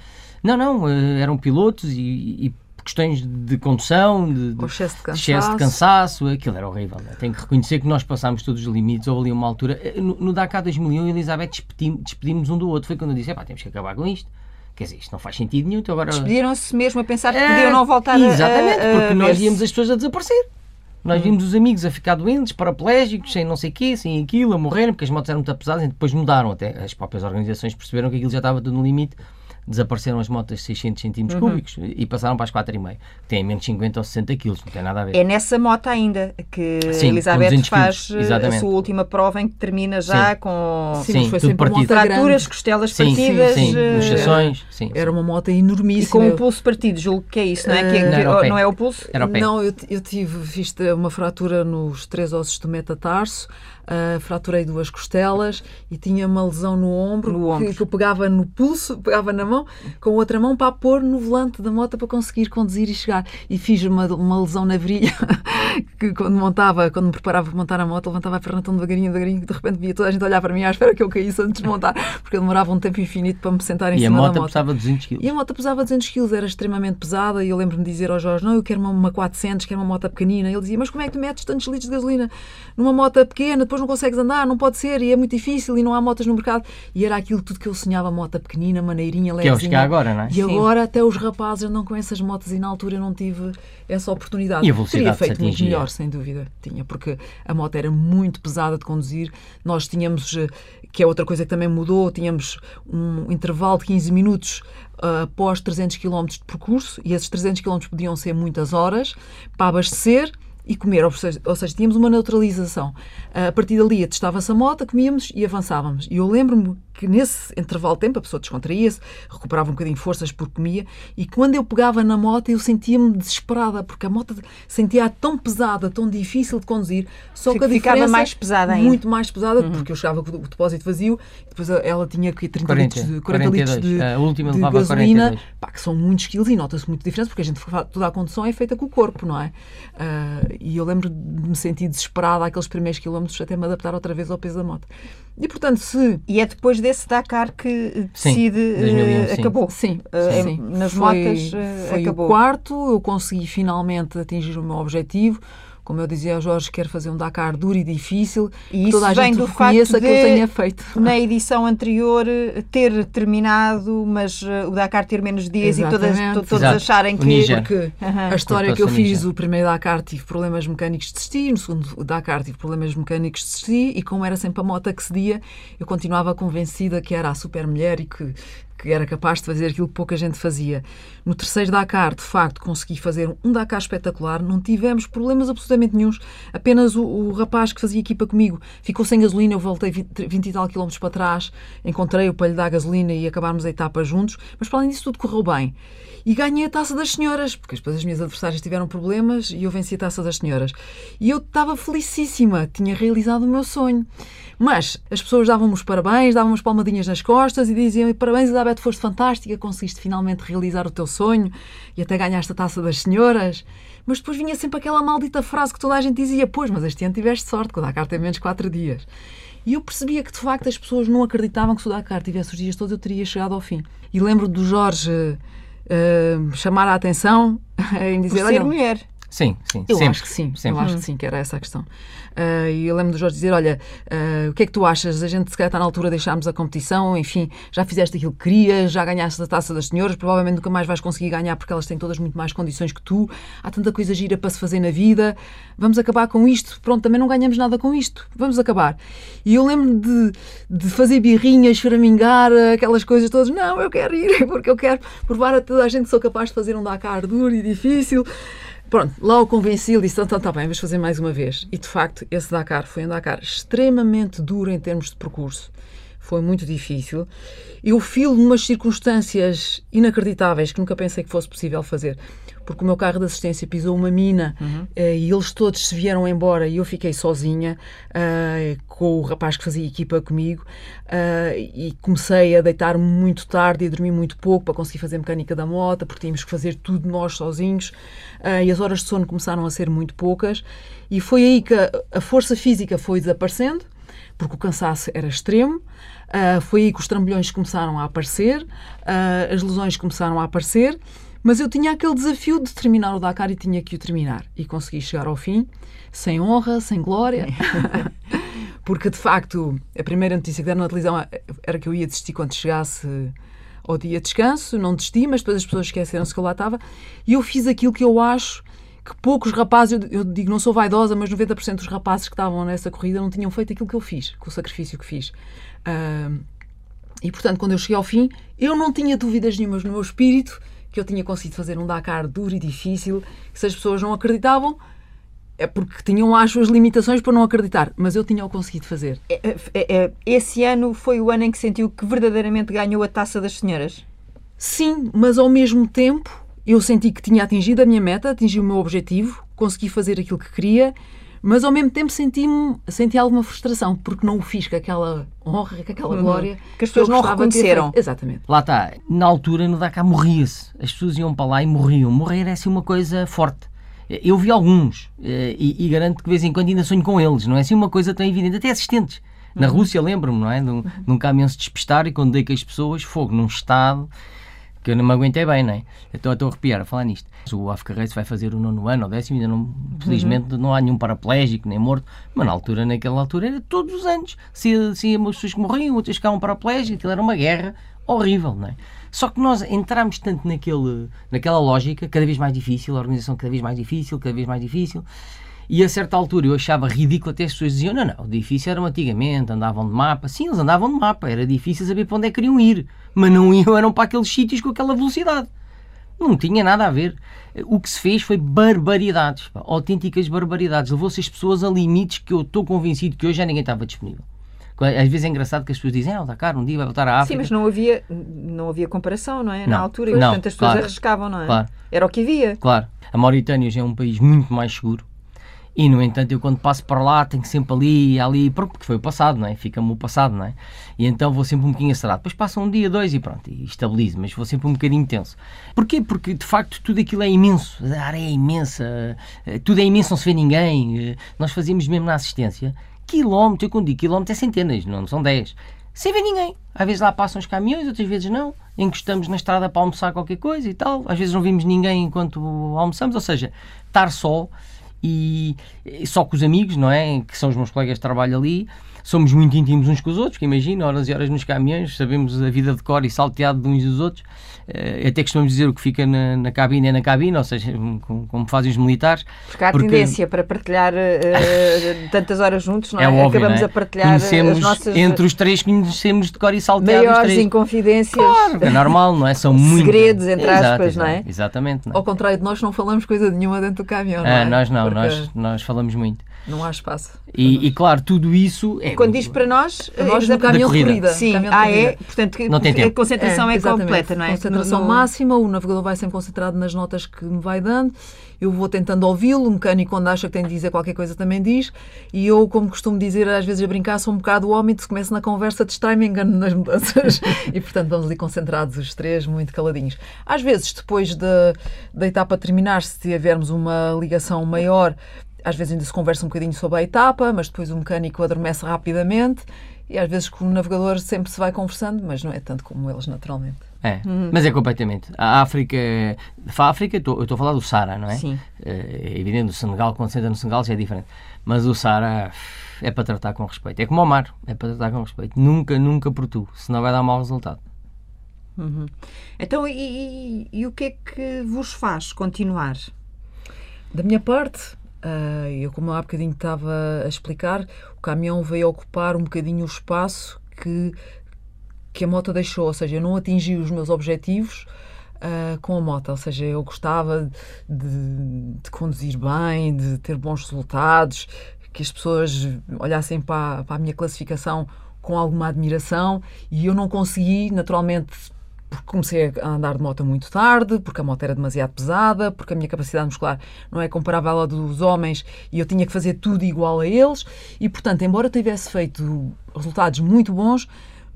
Não, não, eh, eram pilotos e, e questões de condução, de, de excesso de excesso de cansaço, aquilo era horrível. não é? Tenho que reconhecer que nós passámos todos os limites, houve ali uma altura. eh, No, no Dakar 2001, eu e a Elizabeth despedimos, despedimos um do outro. Foi quando eu disse: "Epá, temos que acabar com isto. Quer dizer, isto não faz sentido nenhum. Então agora. Despediram-se mesmo a pensar que É, podiam não voltar a- Exatamente, a, a porque nós víamos as pessoas a desaparecer. Nós vimos os amigos a ficar doentes, paraplégicos, sem não sei o quê, sem aquilo, a morrerem, porque as motos eram muito pesadas, e depois mudaram até. As próprias organizações perceberam que aquilo já estava tudo no limite, desapareceram as motos de 600 centímetros Uhum. cúbicos e passaram para as 4,5, que têm menos 50 ou 60 quilos, não tem nada a ver. É nessa moto ainda que a Sim, com Elizabeth 200 faz quilos, a sua última prova em que termina já Sim. com Sim, Sim, foi tudo partido. fraturas, costelas Sim, partidas sim, eh, luxações, sim. Era uma moto e enormíssima. com Eu- o pulso partido, julgo que é isso, não é? Que é- Eh, que- Não, era o pé. não é o pulso? Era o pé. Não, eu, eu tive visto uma fratura nos três ossos do metatarso, ah, fraturei duas costelas e tinha uma lesão no ombro, No que- ombro. Que, eu pegava no pulso, pegava na mão, com a outra mão para pôr no volante da moto para conseguir conduzir e chegar. E fiz uma, uma lesão na virilha, que quando montava, quando me preparava para montar a moto, levantava a perna tão devagarinho, devagarinho, que de repente via toda a gente olhar para mim à espera que eu caísse antes de montar, porque eu demorava um tempo infinito para me sentar em E a cima da moto moto. pesava 200 quilos. E a moto pesava 200 kg, era extremamente pesada. E eu lembro-me de dizer ao Jorge: Não, eu quero uma, uma 400, quero uma moto pequenina. Ele dizia: Mas como é que tu metes tantos litros de gasolina numa moto pequena? Depois não consegues andar, não pode ser, e é muito difícil, e não há motas no mercado. E era aquilo tudo que eu sonhava, mota pequenina, maneirinha, levezinha. Que é o que há agora, não é? E Sim. agora até os rapazes andam com essas motas e na altura eu não tive essa oportunidade. E a velocidade Teria feito muito melhor, sem dúvida. Tinha, porque a moto era muito pesada de conduzir. Nós tínhamos, eh, que é outra coisa que também mudou, tínhamos um intervalo de 15 minutos uh, após 300 km de percurso e esses 300 km podiam ser muitas horas para abastecer e comer, ou seja, ou seja tínhamos uma neutralização. A partir dali testava-se a moto, comíamos e avançávamos. E eu lembro-me que nesse intervalo de tempo a pessoa descontraía-se, recuperava um bocadinho de forças porque comia, e quando eu pegava na moto eu sentia-me desesperada, porque a moto sentia tão pesada, tão difícil de conduzir, só que a ficava mais pesada ainda. Muito mais pesada, uhum. porque eu chegava com o depósito vazio, depois ela tinha que 30 40, litros de, 40 42. litros de, a última de gasolina, pá, que são muitos quilos e nota-se muito diferença, porque a gente toda a condução é feita com o corpo, não é? Uh, e eu lembro de me sentir desesperada aqueles primeiros quilómetros até me adaptar outra vez ao peso da moto. E portanto, se. E é depois desse Dakar que decide. Sim, 2001, uh, acabou. Sim, uh, sim. Nas foi, motas uh, foi acabou. o quarto, eu consegui finalmente atingir o meu objetivo como eu dizia ao Jorge, quero fazer um Dakar duro e difícil, e que toda a gente reconheça que eu tenha feito. Na edição anterior ter terminado, mas uh, o Dakar ter menos dias Exatamente. e todas, todos acharem que. Porque uh -huh. a história que eu fiz, o primeiro Dakar tive problemas mecânicos, desisti, no segundo Dakar tive problemas mecânicos, desisti, e como era sempre a moto que cedia, eu continuava convencida que era a super mulher e que que era capaz de fazer aquilo que pouca gente fazia. No terceiro Dakar, de facto, consegui fazer um Dakar espetacular, não tivemos problemas absolutamente nenhums, apenas o, o rapaz que fazia equipa comigo ficou sem gasolina, eu voltei 20, 20 e tal quilómetros para trás, encontrei-o para lhe dar gasolina e acabámos a etapa juntos, mas para além disso tudo correu bem. E ganhei a taça das senhoras, porque depois as minhas adversárias tiveram problemas e eu venci a taça das senhoras. E eu estava felicíssima, tinha realizado o meu sonho. Mas as pessoas davam-me os parabéns, davam-me as palmadinhas nas costas e diziam: Parabéns, Elizabeth, foste fantástica, conseguiste finalmente realizar o teu sonho e até ganhaste a taça das senhoras. Mas depois vinha sempre aquela maldita frase que toda a gente dizia: Pois, mas este ano tiveste sorte, que o Dakar tem menos 4 dias. E eu percebia que de facto as pessoas não acreditavam que se o Dakar tivesse os dias todos eu teria chegado ao fim. E lembro do Jorge uh, chamar a atenção em dizer: Por ser mulher. Sim, sim. Eu sempre, acho que sim. Sempre. Eu acho que sim, que era essa a questão. Uh, e eu lembro do Jorge dizer: Olha, uh, o que é que tu achas? A gente se calhar está na altura de deixarmos a competição, enfim, já fizeste aquilo que querias, já ganhaste a taça das senhoras, provavelmente nunca mais vais conseguir ganhar porque elas têm todas muito mais condições que tu, há tanta coisa gira para se fazer na vida, vamos acabar com isto. Pronto, também não ganhamos nada com isto, vamos acabar. E eu lembro de, de fazer birrinhas, choramingar, aquelas coisas todas: Não, eu quero ir porque eu quero provar a toda a gente que sou capaz de fazer um Dakar duro e difícil. Pronto, lá o convenci, ele disse, então está bem, vamos fazer mais uma vez. E de facto, esse Dakar foi um Dakar extremamente duro em termos de percurso. Foi muito difícil. Eu filo numas circunstâncias inacreditáveis que nunca pensei que fosse possível fazer porque o meu carro de assistência pisou uma mina uhum. uh, e eles todos se vieram embora e eu fiquei sozinha uh, com o rapaz que fazia equipa comigo uh, e comecei a deitar-me muito tarde e a dormir muito pouco para conseguir fazer mecânica da moto, porque tínhamos que fazer tudo nós sozinhos e as horas de sono começaram a ser muito poucas e foi aí que a, a força física foi desaparecendo porque o cansaço era extremo. Uh, foi aí que os trambolhões começaram a aparecer, uh, as lesões começaram a aparecer mas eu tinha aquele desafio de terminar o Dakar e tinha que o terminar. E consegui chegar ao fim, sem honra, sem glória. Porque, de facto, a primeira notícia que deram na televisão era que eu ia desistir quando chegasse ao dia de descanso. Não desisti, mas depois as pessoas esqueceram-se que eu lá estava. E eu fiz aquilo que eu acho que poucos rapazes, eu, eu digo, não sou vaidosa, mas 90% dos rapazes que estavam nessa corrida não tinham feito aquilo que eu fiz, com o sacrifício que fiz. Uh, e, portanto, quando eu cheguei ao fim, eu não tinha dúvidas nenhumas no meu espírito que eu tinha conseguido fazer um Dakar duro e difícil, que se as pessoas não acreditavam, é porque tinham as suas limitações para não acreditar, mas eu tinha o conseguido fazer. É, é, é, esse ano foi o ano em que sentiu que verdadeiramente ganhou a taça das senhoras? Sim, mas ao mesmo tempo eu senti que tinha atingido a minha meta, atingi o meu objetivo, consegui fazer aquilo que queria mas ao mesmo tempo senti, senti alguma frustração, porque não o fiz com aquela honra, com aquela uhum. glória que as pessoas não reconheceram. Exatamente. Lá está, na altura no Dakar morria-se. As pessoas iam para lá e morriam. Morrer é assim uma coisa forte. Eu vi alguns eh, e, e, garanto que de vez em quando ainda sonho com eles, não é assim uma coisa tão evidente, até assistentes. Na uhum. Rússia, lembro-me, não é? Num, num caminhão se despistar e quando dei com as pessoas, fogo, num estado porque eu não me aguentei bem, não é? Estou, estou a arrepiar a falar nisto. O África Race vai fazer o nono ano ou décimo, ainda não, felizmente uhum. não há nenhum paraplégico nem morto, mas na altura, naquela altura, era todos os anos. Se, se umas pessoas que morriam, outras ficavam paraplégicas, aquilo era uma guerra horrível, não é? Só que nós entramos tanto naquele, naquela lógica, cada vez mais difícil, a organização cada vez mais difícil, cada vez mais difícil, e a certa altura eu achava ridículo até as pessoas diziam: não, não, o difícil era antigamente, andavam de mapa. Sim, eles andavam de mapa, era difícil saber para onde é que queriam ir, mas não iam, eram para aqueles sítios com aquela velocidade. Não tinha nada a ver. O que se fez foi barbaridades, pá, autênticas barbaridades. Levou-se as pessoas a limites que eu estou convencido que hoje já ninguém estava disponível. Às vezes é engraçado que as pessoas dizem, ah, o Dakar um dia vai voltar à África. Sim, mas não havia, não havia comparação, não é? Não, Na altura, e portanto as pessoas claro, arriscavam, não é? Claro. Era o que havia. Claro. A Mauritânia já é um país muito mais seguro. E, no entanto, eu quando passo para lá tenho sempre ali, ali, porque foi o passado, não é? Fica-me o passado, não é? E então vou sempre um bocadinho acelerado. Depois passa um dia, dois e pronto, e estabilizo, mas vou sempre um bocadinho tenso. Porquê? Porque, de facto, tudo aquilo é imenso. A área é imensa, eh, tudo é imenso, não se vê ninguém. Eh, nós fazíamos mesmo na assistência quilómetro, eu quando digo quilómetro é centenas, não são dez. Sem ver ninguém. Às vezes lá passam os caminhões, outras vezes não. Encostamos na estrada para almoçar qualquer coisa e tal. Às vezes não vimos ninguém enquanto almoçamos. Ou seja, estar só e, só com os amigos, não é? Que são os meus colegas de trabalho ali. Somos muito íntimos uns com os outros, que imagina, horas e horas nos caminhões, sabemos a vida de cor e salteado de uns dos outros. Uh, até costumamos dizer o que fica na, na cabine é na cabine, ou seja, como, como fazem os militares. Porque há porque... tendência para partilhar uh, tantas horas juntos, não é? é óbvio, Acabamos não é? a partilhar conhecemos, as nossas... Entre os três conhecemos de cor e salteado. Maiores inconfidências. Claro, é normal, não é? São Segredos, muito... entre aspas, exato, não é? Exatamente. Não é? Ao contrário de nós, não falamos coisa nenhuma dentro do caminhão, não ah, é? Nós não, Porque... nós, nós falamos muito. Não há espaço. E, e, claro, tudo isso é. Quando diz para nós, para nós no caminhão de corrida. Sim, caminhão ah, é? Portanto, não tem tempo. a concentração é, é completa, não é? Concentração no, no... máxima, o navegador vai sempre concentrado nas notas que me vai dando. Eu vou tentando ouvi-lo, o mecânico, quando acha que tem de dizer qualquer coisa, também diz. E eu, como costumo dizer, às vezes a brincar, sou um bocado o homem, se começa na conversa, distrai-me, engano nas mudanças. e portanto, vamos ali concentrados os três, muito caladinhos. Às vezes, depois de, da etapa terminar, se tivermos uma ligação maior, às vezes ainda se conversa um bocadinho sobre a etapa, mas depois o mecânico adormece rapidamente e às vezes com o navegador sempre se vai conversando, mas não é tanto como eles naturalmente. É, uhum. mas é completamente. A África, a África, eu estou a falar do Sara, não é? Sim. É evidente, o Senegal, quando se entra no Senegal, já é diferente. Mas o Sara é para tratar com respeito. É como o mar, é para tratar com respeito. Nunca, nunca por tu, senão vai dar mau resultado. Uhum. Então, e, e, e o que é que vos faz continuar? Da minha parte, Uh, eu, como há bocadinho estava a explicar, o caminhão veio ocupar um bocadinho o espaço que, que a moto deixou, ou seja, eu não atingi os meus objetivos uh, com a moto, ou seja, eu gostava de, de, conduzir bem, de ter bons resultados, que as pessoas olhassem para, para a minha classificação com alguma admiração e eu não consegui, naturalmente, porque comecei a andar de moto muito tarde, porque a moto era demasiado pesada, porque a minha capacidade muscular não é comparável à dos homens e eu tinha que fazer tudo igual a eles. E, portanto, embora tivesse feito resultados muito bons,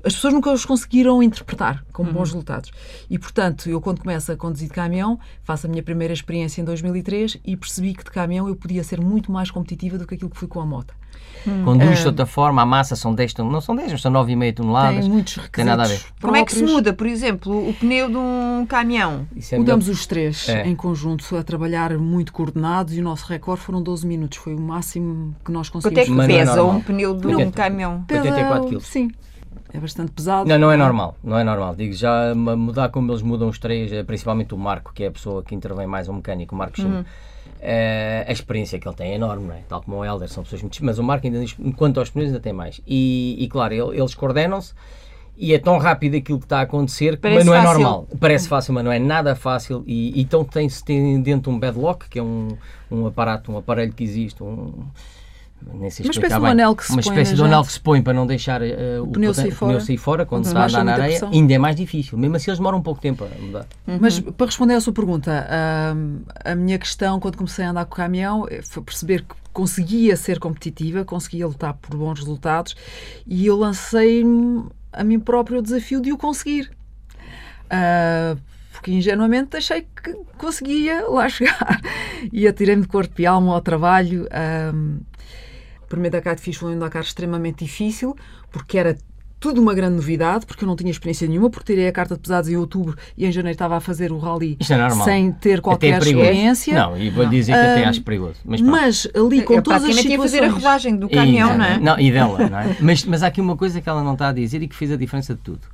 as pessoas nunca os conseguiram interpretar como bons uhum. resultados. E, portanto, eu quando começo a conduzir de caminhão, faço a minha primeira experiência em 2003 e percebi que de caminhão eu podia ser muito mais competitiva do que aquilo que fui com a moto. Hum. Conduz de outra forma, a massa são 10 toneladas, não são 10, são 9,5 toneladas. Tem muitos requisitos. Tem nada a ver. Como é que se muda, por exemplo, o pneu de um caminhão? É Mudamos os três é. em conjunto a trabalhar muito coordenados e o nosso recorde foram 12 minutos. Foi o máximo que nós conseguimos. Quanto é que pesa é um pneu de um caminhão? 84 kg. Sim. É bastante pesado. Não, não é normal, não é normal. Digo, já mudar como eles mudam os três, é principalmente o Marco, que é a pessoa que intervém mais, o mecânico, o Marco Chum. Uhum. Uh, a experiência que ele tem é enorme, não é? tal como o Helder, são pessoas muito. Mas o Marco, ainda, enquanto aos pneus, ainda tem mais. E, e claro, eles coordenam-se e é tão rápido aquilo que está a acontecer, Parece mas não é fácil. normal. Parece fácil, mas não é nada fácil. E, então tem-se tem dentro um bedlock, que é um, um aparato, um aparelho que existe, um nem uma espécie de um anel que se uma põe espécie de um anel que se põe para não deixar uh, o, pneu, sair fora. quando uhum. se está a andar na areia, pressão. ainda é mais difícil. Mesmo assim, eles demoram um pouco de tempo a mudar. Uhum. Mas para responder à sua pergunta, uh, a minha questão quando comecei a andar com o caminhão eh, foi perceber que conseguia ser competitiva, conseguia lutar por bons resultados e eu lancei-me a mim próprio o desafio de o conseguir. Uh, porque ingenuamente achei que conseguia lá chegar. E atirei-me de corpo e alma ao trabalho. Um, o primeiro Dakar de fiz foi um Dakar extremamente difícil, porque era tudo uma grande novidade, porque eu não tinha experiência nenhuma, porque tirei a carta de pesados em outubro e em janeiro estava a fazer o rally é sem ter qualquer é experiência. Não, e vou dizer que até acho perigoso. Mas, mas ali com eu, todas as situações... fazer a rolagem do caminhão, e, não é? Não, e dela, não é? mas, mas há aqui uma coisa que ela não está a dizer e que fez a diferença de tudo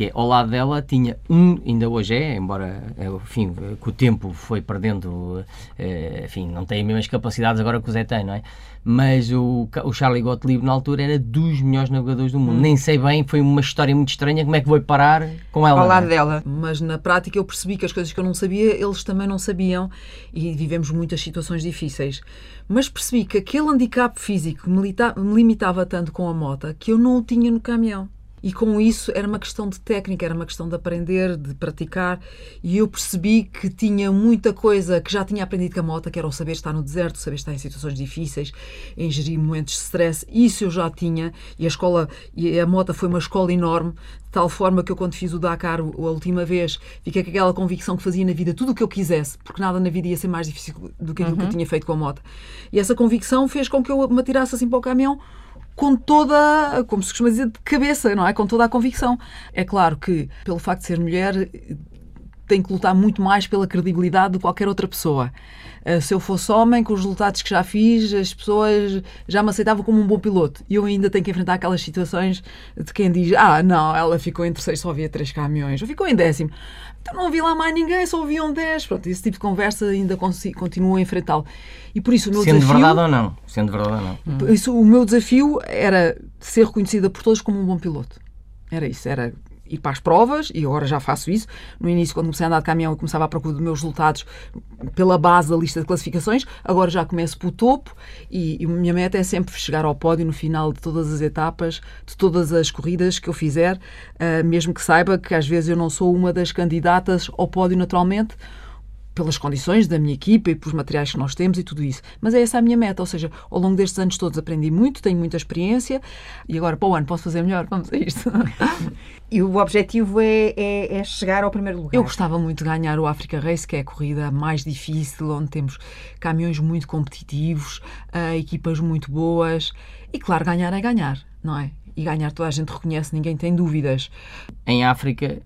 que é, ao lado dela tinha um, ainda hoje é, embora, é, enfim, com o tempo foi perdendo, eh, enfim, não tem as mesmas capacidades agora que o Zé tem, não é? Mas o, o Charlie Gottlieb, na altura, era dos melhores navegadores do mundo. Hum. Nem sei bem, foi uma história muito estranha, como é que foi parar com ela? Ao lado é? dela. Mas na prática eu percebi que as coisas que eu não sabia, eles também não sabiam e vivemos muitas situações difíceis. Mas percebi que aquele handicap físico me, me limitava tanto com a moto que eu não o tinha no caminhão. E com isso era uma questão de técnica, era uma questão de aprender, de praticar. E eu percebi que tinha muita coisa que já tinha aprendido com a moto, que era o saber estar no deserto, saber estar em situações difíceis, em gerir momentos de stress. Isso eu já tinha. E a escola, e a moto foi uma escola enorme, de tal forma que eu, quando fiz o Dakar a última vez, fiquei com aquela convicção que fazia na vida tudo o que eu quisesse, porque nada na vida ia ser mais difícil do que aquilo uhum. que eu uhum. tinha feito com a moto. E essa convicção fez com que eu me atirasse assim para o caminhão com toda, como se costuma dizer, de cabeça, não é? Com toda a convicção. É claro que, pelo facto de ser mulher, tem que lutar muito mais pela credibilidade de qualquer outra pessoa. Uh, se eu fosse homem, com os resultados que já fiz, as pessoas já me aceitavam como um bom piloto. E eu ainda tenho que enfrentar aquelas situações de quem diz: Ah, não, ela ficou em terceiro, só havia três caminhões, ou ficou em décimo. Então não vi lá mais ninguém, só haviam dez. Pronto, esse tipo de conversa ainda continuo a enfrentá-lo. E por isso o meu Sendo desafio. verdade ou não. Sendo verdade ou não. Por isso o meu desafio era ser reconhecida por todos como um bom piloto. Era isso, era ir para as provas, e agora já faço isso. No início, quando comecei a andar de caminhão, eu começava a procurar dos meus resultados pela base da lista de classificações. Agora já começo pelo topo e, e a minha meta é sempre chegar ao pódio no final de todas as etapas, de todas as corridas que eu fizer, uh, mesmo que saiba que às vezes eu não sou uma das candidatas ao pódio naturalmente, pelas condições da minha equipa e pelos materiais que nós temos e tudo isso. Mas é essa a minha meta, ou seja, ao longo destes anos todos aprendi muito, tenho muita experiência e agora para o ano posso fazer melhor, vamos a isto. E o objetivo é, é, é, chegar ao primeiro lugar. Eu gostava muito de ganhar o Africa Race, que é a corrida mais difícil, onde temos caminhões muito competitivos, uh, equipas muito boas e, claro, ganhar é ganhar, não é? E ganhar toda a gente reconhece, ninguém tem dúvidas. Em África, eh,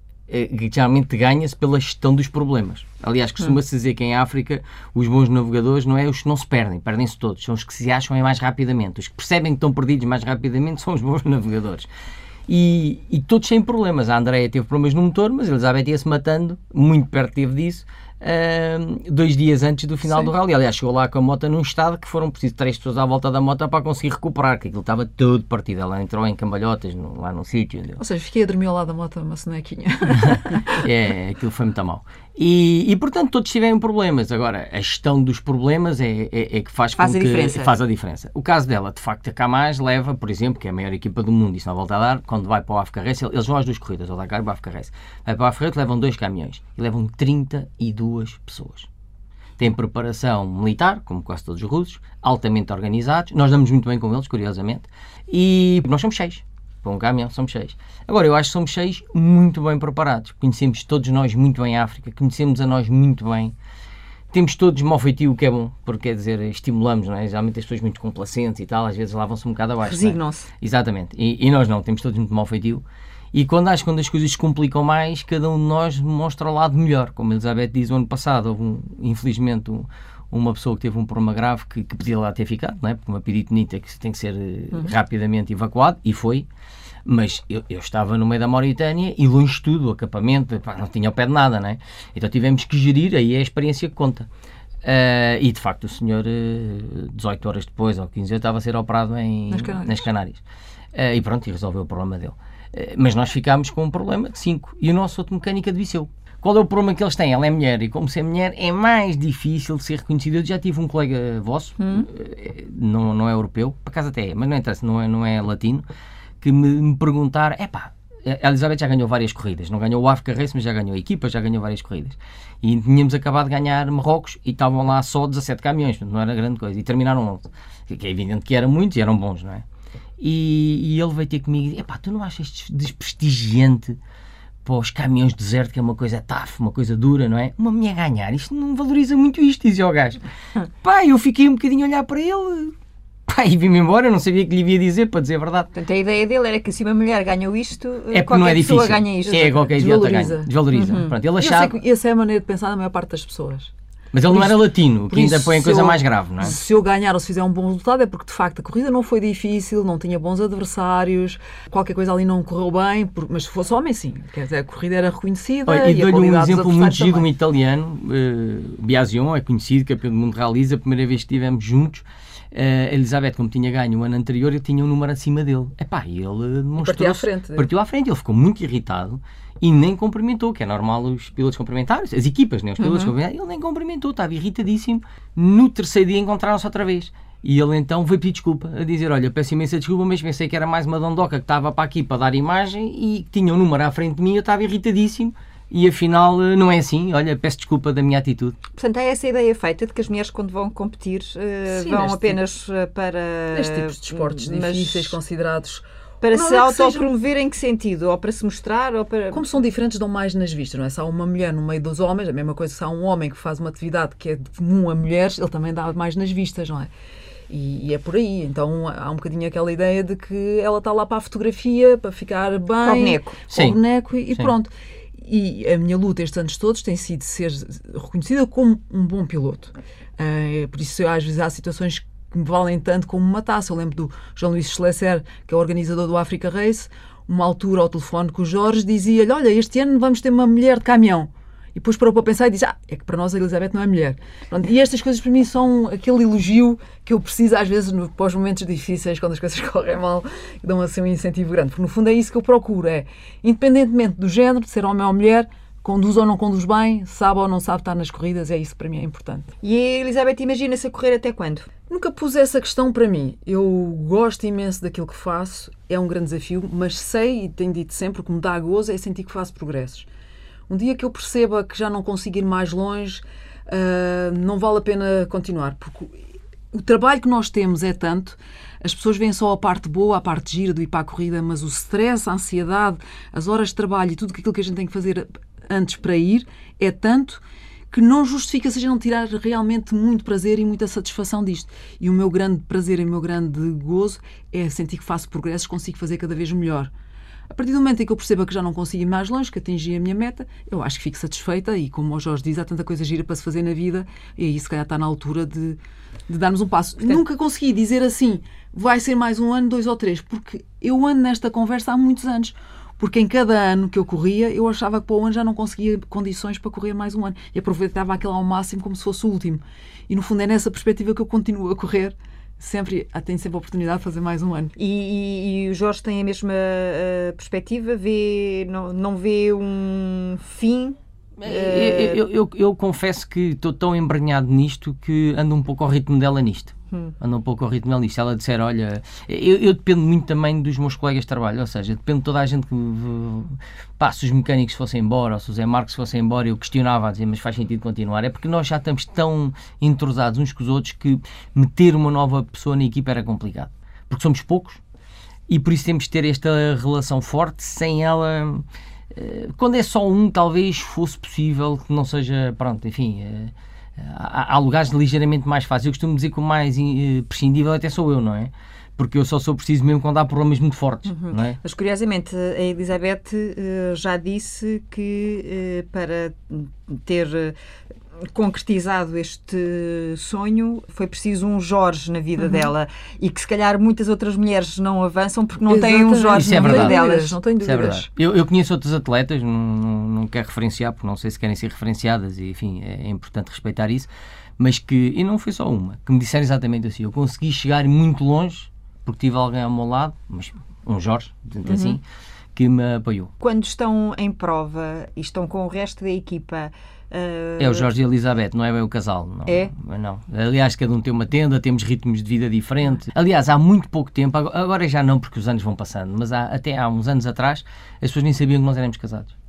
geralmente ganha-se pela gestão dos problemas. Aliás, costuma-se dizer que em África os bons navegadores não é os que não se perdem, perdem-se todos, são os que se acham mais rapidamente. Os que percebem que estão perdidos mais rapidamente são os bons navegadores. E, e todos sem problemas. A Andrea teve problemas no motor, mas a Elizabeth ia-se matando, muito perto teve disso uh, dois dias antes do final Sim. do rally. Aliás, chegou lá com a moto num estado que foram preciso três pessoas à volta da moto para conseguir recuperar, que aquilo estava todo partido. Ela entrou em cambalhotas no, lá no sítio. Ou seja, fiquei a dormir ao lado da moto, uma sonequinha. é, aquilo foi muito mal. E, e, portanto todos tiveram problemas. Agora, a gestão dos problemas é, é, é que faz, faz com a que diferença. faz a diferença. O caso dela, de facto, a Camaz leva, por exemplo, que é a maior equipa do mundo, isso não volta a dar, quando vai para o Africa Race, eles vão às duas corridas, ao Dakar e para o Africa Race. Vai para o Africa Race, levam dois caminhões e levam 32 pessoas. Tem preparação militar, como quase todos os russos, altamente organizados. Nós damos muito bem com eles, curiosamente. E nós somos seis para um caminhão, somos seis. Agora, eu acho que somos seis muito bem preparados. Conhecemos todos nós muito bem a África, conhecemos a nós muito bem. Temos todos mau feitio, o que é bom, porque quer dizer, estimulamos, não é? Geralmente as pessoas muito complacentes e tal, às vezes lavam-se um bocado abaixo. É? Resignam-se. É? Exatamente. E, e, nós não, temos todos muito mau feitio. E quando acho quando as coisas se complicam mais, cada um de nós mostra o lado melhor. Como a Elizabeth diz, o ano passado houve, um, infelizmente, um, uma pessoa que teve um problema grave que, que podia lá ter ficado, não é? Porque uma peritonite que tem que ser eh, uhum. rapidamente evacuado, e foi. Mas eu, eu, estava no meio da Mauritânia e longe de tudo, o acampamento, pá, não tinha o pé de nada, não é? Então tivemos que gerir, aí é a experiência que conta. Uh, e de facto o senhor, uh, 18 horas depois, ou 15 horas, estava a ser operado em, nas Canárias. Nas Canárias. Uh, e pronto, e resolveu o problema dele. mas nós ficámos com um problema de 5. E o nosso outro mecânico adoeceu. Qual é o problema que eles têm? Ela é mulher e, como ser mulher, é mais difícil de ser reconhecida. Eu já tive um colega vosso, hum. Eh, não, não é europeu, por acaso até é, mas não interessa, não é, não é latino, que me, me perguntar: é pá, a Elizabeth já ganhou várias corridas, não ganhou o Africa Race, mas já ganhou a equipa, já ganhou várias corridas. E tínhamos acabado de ganhar Marrocos e estavam lá só 17 caminhões, não era grande coisa. E terminaram 11, que é evidente que eram muitos e eram bons, não é? E, e ele veio ter comigo e disse: tu não achas desprestigiante para os caminhões de deserto, que é uma coisa tough, uma coisa dura, não é? Uma mulher ganhar, isto não valoriza muito isto, dizia o gajo. Pá, eu fiquei um bocadinho a olhar para ele. Pá, e vim-me embora, eu não sabia o que lhe ia dizer, para dizer a verdade. Portanto, a ideia dele era que se uma mulher ganhou isto, é qualquer não é pessoa difícil. ganha isto. É, qualquer idiota ganha. Desvaloriza. Uhum. Pronto, ele achava... Eu sei que essa é a maneira de pensar da maior parte das pessoas. Mas ele não era latino, que ainda põe a coisa eu, mais grave, não é? Se eu ganhar ou se fizer um bom resultado é porque de facto a corrida não foi difícil, não tinha bons adversários, qualquer coisa ali não correu bem, mas se fosse homem, sim. Quer dizer, a corrida era reconhecida. Olha, e, e dou-lhe um exemplo muito giro, um italiano, uh, Biasion, é conhecido, campeão do mundo realiza, a primeira vez que estivemos juntos. Uh, Elizabeth, como tinha ganho o ano anterior, eu tinha um número acima dele. Epá, e ele demonstrou. Partiu à frente. Partiu à frente, ele ficou muito irritado e nem cumprimentou, que é normal os pilotos cumprimentarem, as equipas, né? os pilotos uhum. Ele nem cumprimentou, estava irritadíssimo. No terceiro dia encontraram-se outra vez. E ele então veio pedir desculpa, a dizer: Olha, peço imensa desculpa, mas pensei que era mais uma dondoca que estava para aqui para dar imagem e tinha um número à frente de mim, eu estava irritadíssimo. E afinal eh, não é assim, olha, peço desculpa da minha atitude. Portanto, há essa ideia feita de que as mulheres, quando vão competir, uh, Sim, vão apenas tipo, para. Estes tipos de esportes mas... difíceis, considerados para não se é autopromover seja... em que sentido? Ou para se mostrar? Ou para... Como são diferentes, dão mais nas vistas, não é? Se há uma mulher no meio dos homens, a mesma coisa se há um homem que faz uma atividade que é comum a mulheres, ele também dá mais nas vistas, não é? E, e, é por aí. Então há um bocadinho aquela ideia de que ela está lá para a fotografia, para ficar bem. Para o boneco. Sim. o boneco e, e pronto. E a minha luta estes anos todos tem sido ser reconhecida como um bom piloto. Uh, por isso, às vezes, há situações que me valem tanto como uma taça. Eu lembro do João Luís Schlesser, que é o organizador do Africa Race, uma altura ao telefone com o Jorge, dizia-lhe: Olha, este ano vamos ter uma mulher de caminhão. E depois parou para pensar e disse: Ah, é que para nós a Elizabeth não é mulher. Pronto, e estas coisas para mim são aquele elogio que eu preciso às vezes no, pós momentos difíceis, quando as coisas correm mal, que dão assim um incentivo grande. Porque no fundo é isso que eu procuro: é, independentemente do género, de ser homem ou mulher, conduz ou não conduz bem, sabe ou não sabe estar nas corridas, é isso que para mim é importante. E a Elizabeth imagina-se a correr até quando? Nunca pus essa questão para mim. Eu gosto imenso daquilo que faço, é um grande desafio, mas sei e tenho dito sempre que me dá gozo é sentir que faço progressos. Um dia que eu perceba que já não consigo ir mais longe, uh, não vale a pena continuar, porque o trabalho que nós temos é tanto, as pessoas veem só a parte boa, a parte gira do ir para a corrida, mas o stress, a ansiedade, as horas de trabalho e tudo aquilo que a gente tem que fazer antes para ir é tanto que não justifica se a gente não tirar realmente muito prazer e muita satisfação disto. E o meu grande prazer e o meu grande gozo é sentir que faço progressos, consigo fazer cada vez melhor. A partir do momento em que eu perceba que já não consigo ir mais longe, que atingi a minha meta, eu acho que fico satisfeita e, como o Jorge diz, há tanta coisa gira para se fazer na vida e aí se calhar está na altura de, de darmos um passo. Portanto, Nunca consegui dizer assim, vai ser mais um ano, dois ou três, porque eu ando nesta conversa há muitos anos porque em cada ano que eu corria, eu achava que para o ano já não conseguia condições para correr mais um ano. E aproveitava aquele ao máximo como se fosse o último. E no fundo é nessa perspectiva que eu continuo a correr. Sempre, tenho sempre a oportunidade de fazer mais um ano. E, e, e o Jorge tem a mesma uh, perspectiva? Vê, não, não vê um fim eu, eu, eu, eu, confesso que estou tão embranhado nisto que ando um pouco ao ritmo dela nisto. Hum. Ando um pouco ao ritmo dela nisto. Se ela disser, olha, eu, dependo muito também dos meus colegas de trabalho, ou seja, depende de toda a gente que. Pá, se os mecânicos fossem embora, ou se o Zé Marcos fosse embora, eu questionava a dizer, mas faz sentido continuar. É porque nós já estamos tão entrosados uns com os outros que meter uma nova pessoa na equipa era complicado. Porque somos poucos e por isso temos de ter esta relação forte sem ela quando é só um, talvez fosse possível que não seja, pronto, enfim, eh, há, há lugares ligeiramente mais fáceis. Eu costumo dizer que o mais eh, prescindível até sou eu, não é? porque eu só sou preciso mesmo quando há problemas muito fortes, uhum. não é? Mas curiosamente a Elizabeth já disse que para ter concretizado este sonho, foi preciso um Jorge na vida uhum. dela e que se calhar muitas outras mulheres não avançam porque não Exatamente. têm um Jorge Isso é na é vida delas. Não tenho dúvidas. Isso é eu, eu, conheço outras atletas, não, não, não quero referenciar porque não sei se querem ser referenciadas e enfim, é, é importante respeitar isso, mas que, e não foi só uma, que me disseram exatamente assim, eu consegui chegar muito longe porque tive alguém ao meu lado, mas um Jorge, uhum. assim, que me apoiou. Quando estão em prova e estão com o resto da equipa, Uh... É o Jorge e a Elizabeth, não é bem o casal. Não, é? Não. Aliás, cada um tem uma tenda, temos ritmos de vida diferentes. Aliás, há muito pouco tempo, agora já não porque os anos vão passando, mas há, até há uns anos atrás, as pessoas nem sabiam que nós éramos casados.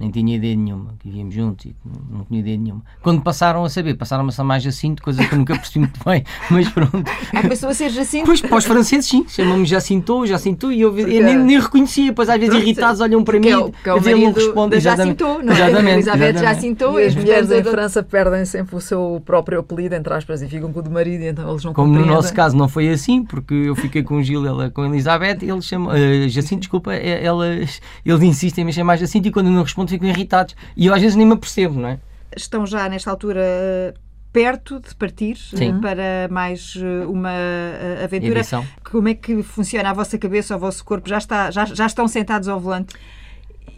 Nem tinha ideia nenhuma, que vivíamos juntos e não, não tinha ideia nenhuma. Quando passaram a saber, passaram-me a chamar Jacinto, coisa que eu nunca percebi muito bem, mas pronto. Ah, começou a ser Jacinto? Pois, para os franceses sim, chamam-me Jacinto, Jacinto, e eu, eu nem, nem, reconhecia, pois às vezes irritados olham para mim, é, que é o dizer, não responde. Jacinto, não é? Exatamente. Elizabeth Jacinto. E as mulheres em França perdem sempre o seu próprio apelido, entre aspas, e ficam com o do marido, então eles não Como no nosso caso não foi assim, porque eu fiquei com o Gil, ela com a Elizabeth, eles chamam, uh, Jacinto, desculpa, elas, eles insistem em me chamar Jacinto e quando eu não respondo ficam irritados. E eu às vezes nem me apercebo, não é? Estão já nesta altura perto de partir Sim. para mais eh, uma eh, aventura. Edição. Como é que funciona a vossa cabeça, o vosso corpo? Já, está, já, já estão sentados ao volante?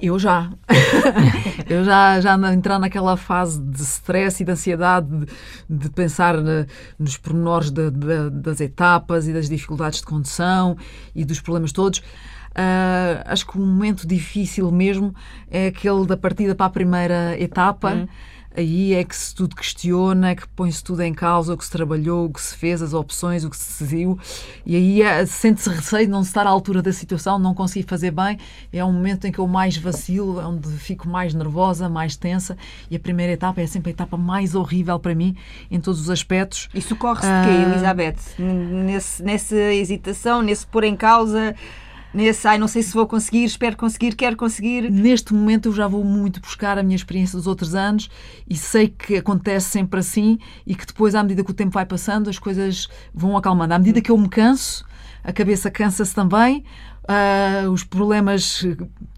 Eu já. eu já, já entrar naquela fase de stress e de ansiedade de, de pensar na, nos pormenores de, de, das etapas e das dificuldades de condução e dos problemas todos. Uh, acho que o momento difícil mesmo é aquele da partida para a primeira etapa. Uhum aí é que se tudo questiona, que põe-se tudo em causa, o que se trabalhou, o que se fez, as opções, o que se decidiu, e aí é, sente-se receio de não estar à altura da situação, não conseguir fazer bem. É um momento em que eu mais vacilo, é onde fico mais nervosa, mais tensa, e a primeira etapa é sempre a etapa mais horrível para mim, em todos os aspectos. Isso corre-se de quê, ah, Elizabeth? Nesse, nessa hesitação, nesse pôr em causa nesse, ai, não sei se vou conseguir, espero conseguir, quero conseguir. Neste momento eu já vou muito buscar a minha experiência dos outros anos e sei que acontece sempre assim e que depois, à medida que o tempo vai passando, as coisas vão acalmando. À medida que eu me canso, a cabeça cansa-se também, uh, os problemas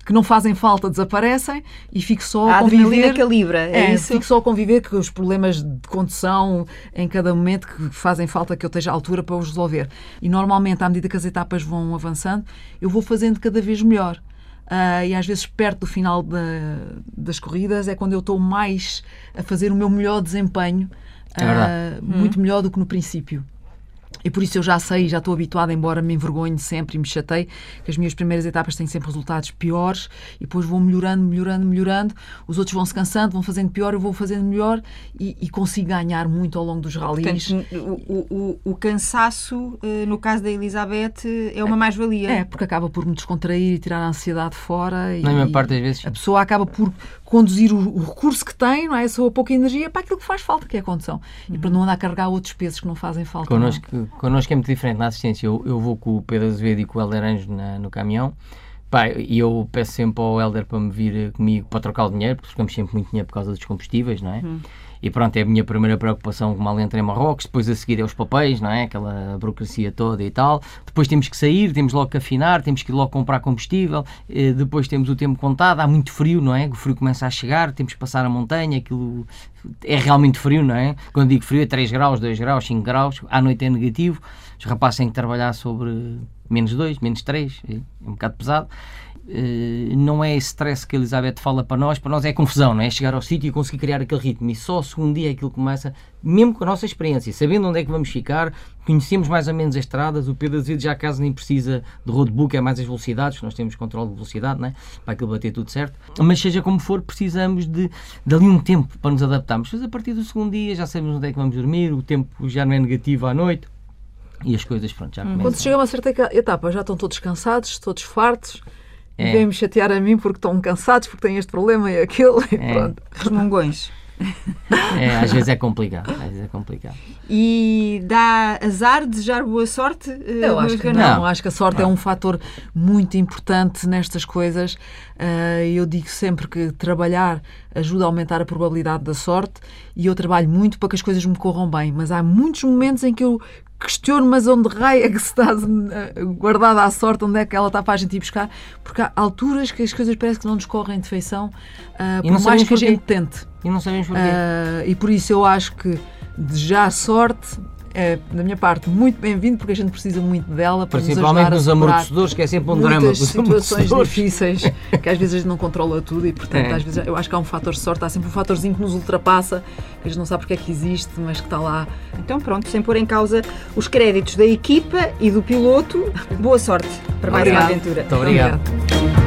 que não fazem falta desaparecem e fico só a, a conviver. calibra, é, é isso? Fico só a conviver com os problemas de condução em cada momento que fazem falta que eu esteja à altura para os resolver. E normalmente, à medida que as etapas vão avançando, eu vou fazendo cada vez melhor. Uh, e às vezes perto do final da, das corridas é quando eu estou mais a fazer o meu melhor desempenho, é uh, muito hum. melhor do que no princípio. E por isso eu já sei, já estou habituada, embora me envergonhe sempre e me chatei, que as minhas primeiras etapas têm sempre resultados piores e depois vou melhorando, melhorando, melhorando. Os outros vão se cansando, vão fazendo pior, eu vou fazendo melhor e, e consigo ganhar muito ao longo dos rallies. Portanto, o, o, o, cansaço, eh, no caso da Elizabeth, é uma mais-valia. É, porque acaba por me descontrair e tirar a ansiedade fora. Na maior parte das vezes. A pessoa acaba por conduzir o, o, recurso que tem, não é? A sua pouca energia para aquilo que faz falta, que é a condução. Uhum. E para não andar a carregar outros pesos que não fazem falta. Connosco, não. connosco é muito diferente na assistência. Eu, eu vou com o Pedro Azevedo e com o Helder Anjo na, no caminhão. E eu peço sempre ao Helder para me vir comigo para trocar o dinheiro, porque ficamos sempre muito dinheiro por causa dos combustíveis, não é? Uhum. E pronto, é a minha primeira preocupação mal entrei em Marrocos, depois a seguir é os papéis, não é? Aquela burocracia toda e tal. Depois temos que sair, temos logo que afinar, temos que ir logo comprar combustível, eh, depois temos o tempo contado, há muito frio, não é? O frio começa a chegar, temos que passar a montanha, aquilo é realmente frio, não é? Quando digo frio é 3 graus, 2 graus, 5 graus, à noite é negativo, os rapazes têm que trabalhar sobre menos 2, menos 3, é um bocado pesado. Uh, não é esse stress que a Elizabeth fala para nós, para nós é confusão, não é? Chegar ao sítio e conseguir criar aquele ritmo. E só o segundo dia é aquilo começa, mesmo com a nossa experiência, sabendo onde é que vamos ficar, conhecemos mais ou menos as estradas. O Pedro Azevedo já caso nem precisa de roadbook, é mais as velocidades, nós temos controle de velocidade, não é? Para aquilo bater tudo certo. Mas seja como for, precisamos de, de ali um tempo para nos adaptarmos. Mas a partir do segundo dia já sabemos onde é que vamos dormir, o tempo já não é negativo à noite e as coisas, pronto, já hum. começam. Quando chega a uma certa etapa, já estão todos cansados, todos fartos é. Vêm-me chatear a mim porque estão cansados, porque têm este problema e aquele, e é. pronto. Resmungões. É, às vezes é complicado, às vezes é complicado. E dá azar desejar boa sorte? Eh, Eu acho que não. não. Acho que a sorte não. é um fator muito importante nestas coisas. Uh, eu digo sempre que trabalhar ajuda a aumentar a probabilidade da sorte e eu trabalho muito para que as coisas me corram bem, mas há muitos momentos em que eu questiono, mas onde raio é que se está eh, guardada a sorte, onde é que ela está para a gente ir buscar? Porque há alturas que as coisas parecem que não nos correm de feição, uh, por mais que a gente tente. E não sabemos porquê. Uh, e por isso eu acho que desejar sorte é, da minha parte, muito bem-vindo, porque a gente precisa muito dela para Principalmente nos amortecedores, que é sempre um drama. Muitas situações difíceis, que às vezes a gente não controla tudo e, portanto, é. às vezes eu acho que há um fator de sorte, há sempre um fatorzinho que nos ultrapassa, que a gente não sabe porque é que existe, mas que está lá. Então, pronto, sem pôr em causa os créditos da equipa e do piloto, boa sorte para mais uma aventura. Muito obrigado. obrigado.